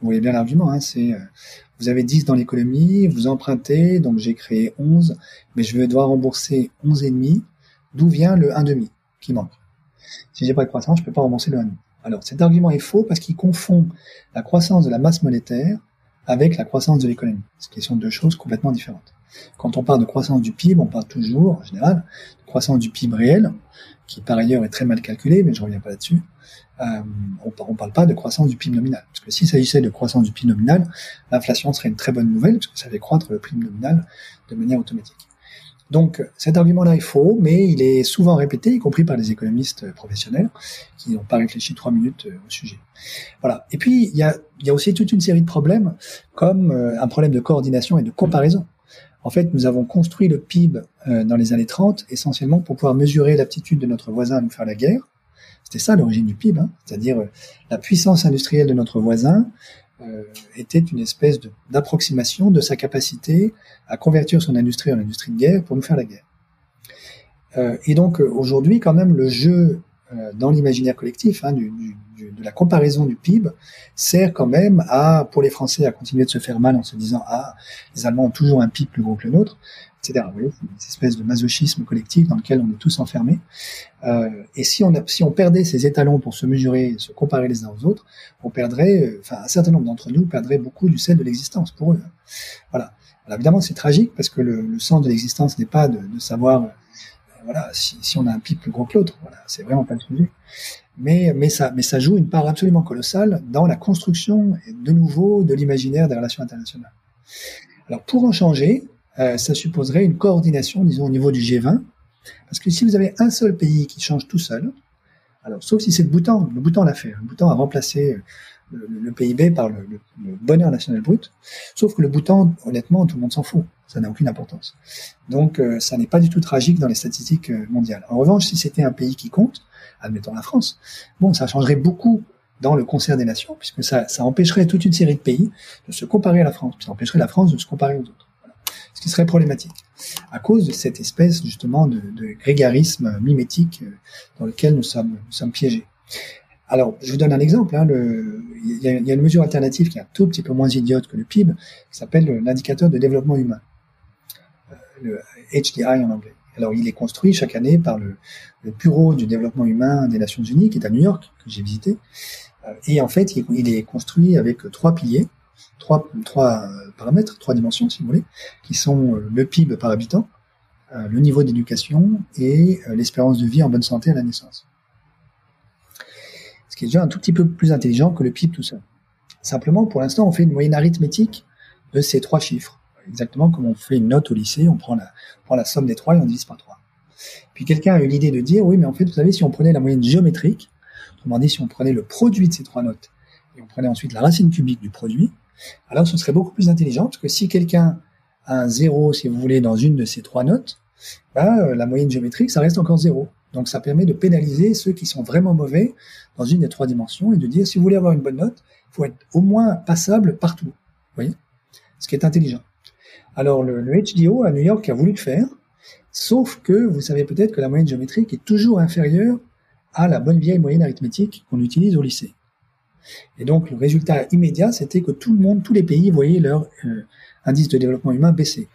Vous voyez bien l'argument, hein, c'est euh, vous avez 10 dans l'économie, vous empruntez, donc j'ai créé 11, mais je vais devoir rembourser 11,5, d'où vient le 1,5 qui manque. Si j'ai pas de croissance, je peux pas rembourser le 1,5. Alors cet argument est faux parce qu'il confond la croissance de la masse monétaire avec la croissance de l'économie, ce qui sont deux choses complètement différentes. Quand on parle de croissance du PIB, on parle toujours, en général, de croissance du PIB réel, qui par ailleurs est très mal calculé, mais je reviens pas là-dessus. Euh, on ne parle pas de croissance du PIB nominal. Parce que s'il s'agissait de croissance du PIB nominal, l'inflation serait une très bonne nouvelle, parce que ça fait croître le PIB nominal de manière automatique. Donc cet argument-là est faux, mais il est souvent répété, y compris par les économistes professionnels, qui n'ont pas réfléchi trois minutes euh, au sujet. Voilà. Et puis il y a, y a, aussi toute une série de problèmes, comme euh, un problème de coordination et de comparaison. En fait, nous avons construit le PIB euh, dans les années 30 essentiellement pour pouvoir mesurer l'aptitude de notre voisin à nous faire la guerre. C'était ça l'origine du PIB, hein. c'est-à-dire la puissance industrielle de notre voisin euh, était une espèce d'approximation de, sa capacité à convertir son industrie en industrie de guerre pour nous faire la guerre. Euh, et donc euh, aujourd'hui, quand même, le jeu dans l'imaginaire collectif hein, du, du, de la comparaison du PIB sert quand même à, pour les Français, à continuer de se faire mal en se disant ah les Allemands ont toujours un PIB plus gros que le nôtre etc. Vous voyez, une espèce de masochisme collectif dans lequel on est tous enfermés. Euh, et si on, a, si on perdait ces étalons pour se mesurer, se comparer les uns aux autres, on perdrait, euh, enfin un certain nombre d'entre nous perdraient beaucoup du sel de l'existence pour eux. Voilà. Alors évidemment, c'est tragique parce que le, le sens de l'existence n'est pas de, de savoir, euh, voilà, si, si, on a un PIB plus gros que l'autre. Voilà, c'est vraiment pas le sujet. Mais, mais ça, mais ça joue une part absolument colossale dans la construction, de nouveau, de l'imaginaire des relations internationales. Alors pour en changer, euh, ça supposerait une coordination, disons, au niveau du G20, parce que si vous avez un seul pays qui change tout seul, alors sauf si c'est le Bhoutan, le Bhoutan l'a fait, le Bhoutan a remplacé le, le, PIB par le, le, bonheur national brut, sauf que le Bhoutan, honnêtement, tout le monde s'en fout, ça n'a aucune importance. Donc euh, ça n'est pas du tout tragique dans les statistiques euh, mondiales. En revanche, si c'était un pays qui compte, admettons la France, bon, ça changerait beaucoup dans le concert des nations, puisque ça, empêcherait toute une série de pays de se comparer à la France, ça empêcherait la France de se comparer aux autres. Ce qui serait problématique, à cause de cette espèce justement de, grégarisme mimétique euh, dans lequel nous sommes, piégés. Alors, je vous donne un exemple. Hein, y a, il, y a, une mesure alternative qui est un tout petit peu moins idiote que le PIB, qui s'appelle l'indicateur de développement humain, euh, le HDI en anglais. Alors, il est construit chaque année par le, Bureau du développement humain des Nations Unies, qui est à New York, que j'ai visité. Euh, et en fait, il, est construit avec trois piliers, trois, trois paramètres, trois dimensions, si vous voulez, qui sont euh, le PIB par habitant, le niveau d'éducation et l'espérance de vie en bonne santé à la naissance ce qui est déjà un tout petit peu plus intelligent que le PIB tout seul. Simplement, pour l'instant, on fait une moyenne arithmétique de ces trois chiffres. Exactement comme on fait une note au lycée, on prend la, on prend la somme des trois et on divise par trois. Puis quelqu'un a eu l'idée de dire, oui, mais en fait, vous savez, si on prenait la moyenne géométrique, autrement dit, si on prenait le produit de ces trois notes, et on prenait ensuite la racine cubique du produit, alors ce serait beaucoup plus intelligent, parce que si quelqu'un a un zéro, si vous voulez, dans une de ces trois notes, bah, la moyenne géométrique, ça reste encore zéro. Donc ça permet de pénaliser ceux qui sont vraiment mauvais dans une des trois dimensions et de dire si vous voulez avoir une bonne note, il faut être au moins passable partout. Vous voyez? Ce qui est intelligent. Alors le, le, HDO à New York a voulu le faire, sauf que vous savez peut-être que la moyenne géométrique est toujours inférieure à la bonne vieille moyenne arithmétique qu'on utilise au lycée. Et donc le résultat immédiat, c'était que tout le monde, tous les pays voyaient leur euh, indice de développement humain baisser.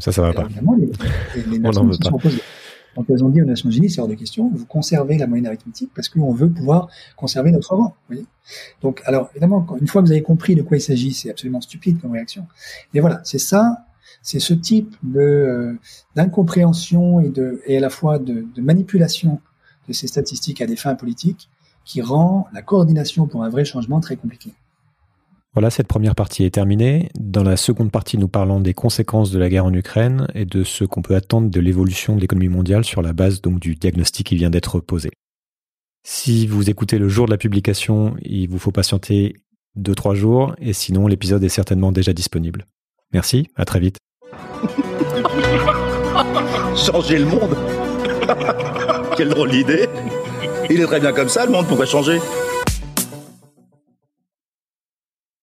Ça, ça va pas. Les, les, les On n'en veut pas. Donc elles ont dit aux Nations Unies, c'est hors de question, vous conservez la moyenne arithmétique parce qu'on veut pouvoir conserver notre rang. Donc, alors évidemment, une fois que vous avez compris de quoi il s'agit, c'est absolument stupide comme réaction. Mais voilà, c'est ça, c'est ce type euh, d'incompréhension et et à la fois de, de manipulation de ces statistiques à des fins politiques qui rend la coordination pour un vrai changement très compliqué. Voilà, cette première partie est terminée. Dans la seconde partie, nous parlons des conséquences de la guerre en Ukraine et de ce qu'on peut attendre de l'évolution de l'économie mondiale sur la base donc du diagnostic qui vient d'être posé. Si vous écoutez le jour de la publication, il vous faut patienter 2-3 jours et sinon l'épisode est certainement déjà disponible. Merci, à très vite. <laughs> changer le monde? <laughs> Quelle drôle d'idée Il est très bien comme ça le monde, pourquoi changer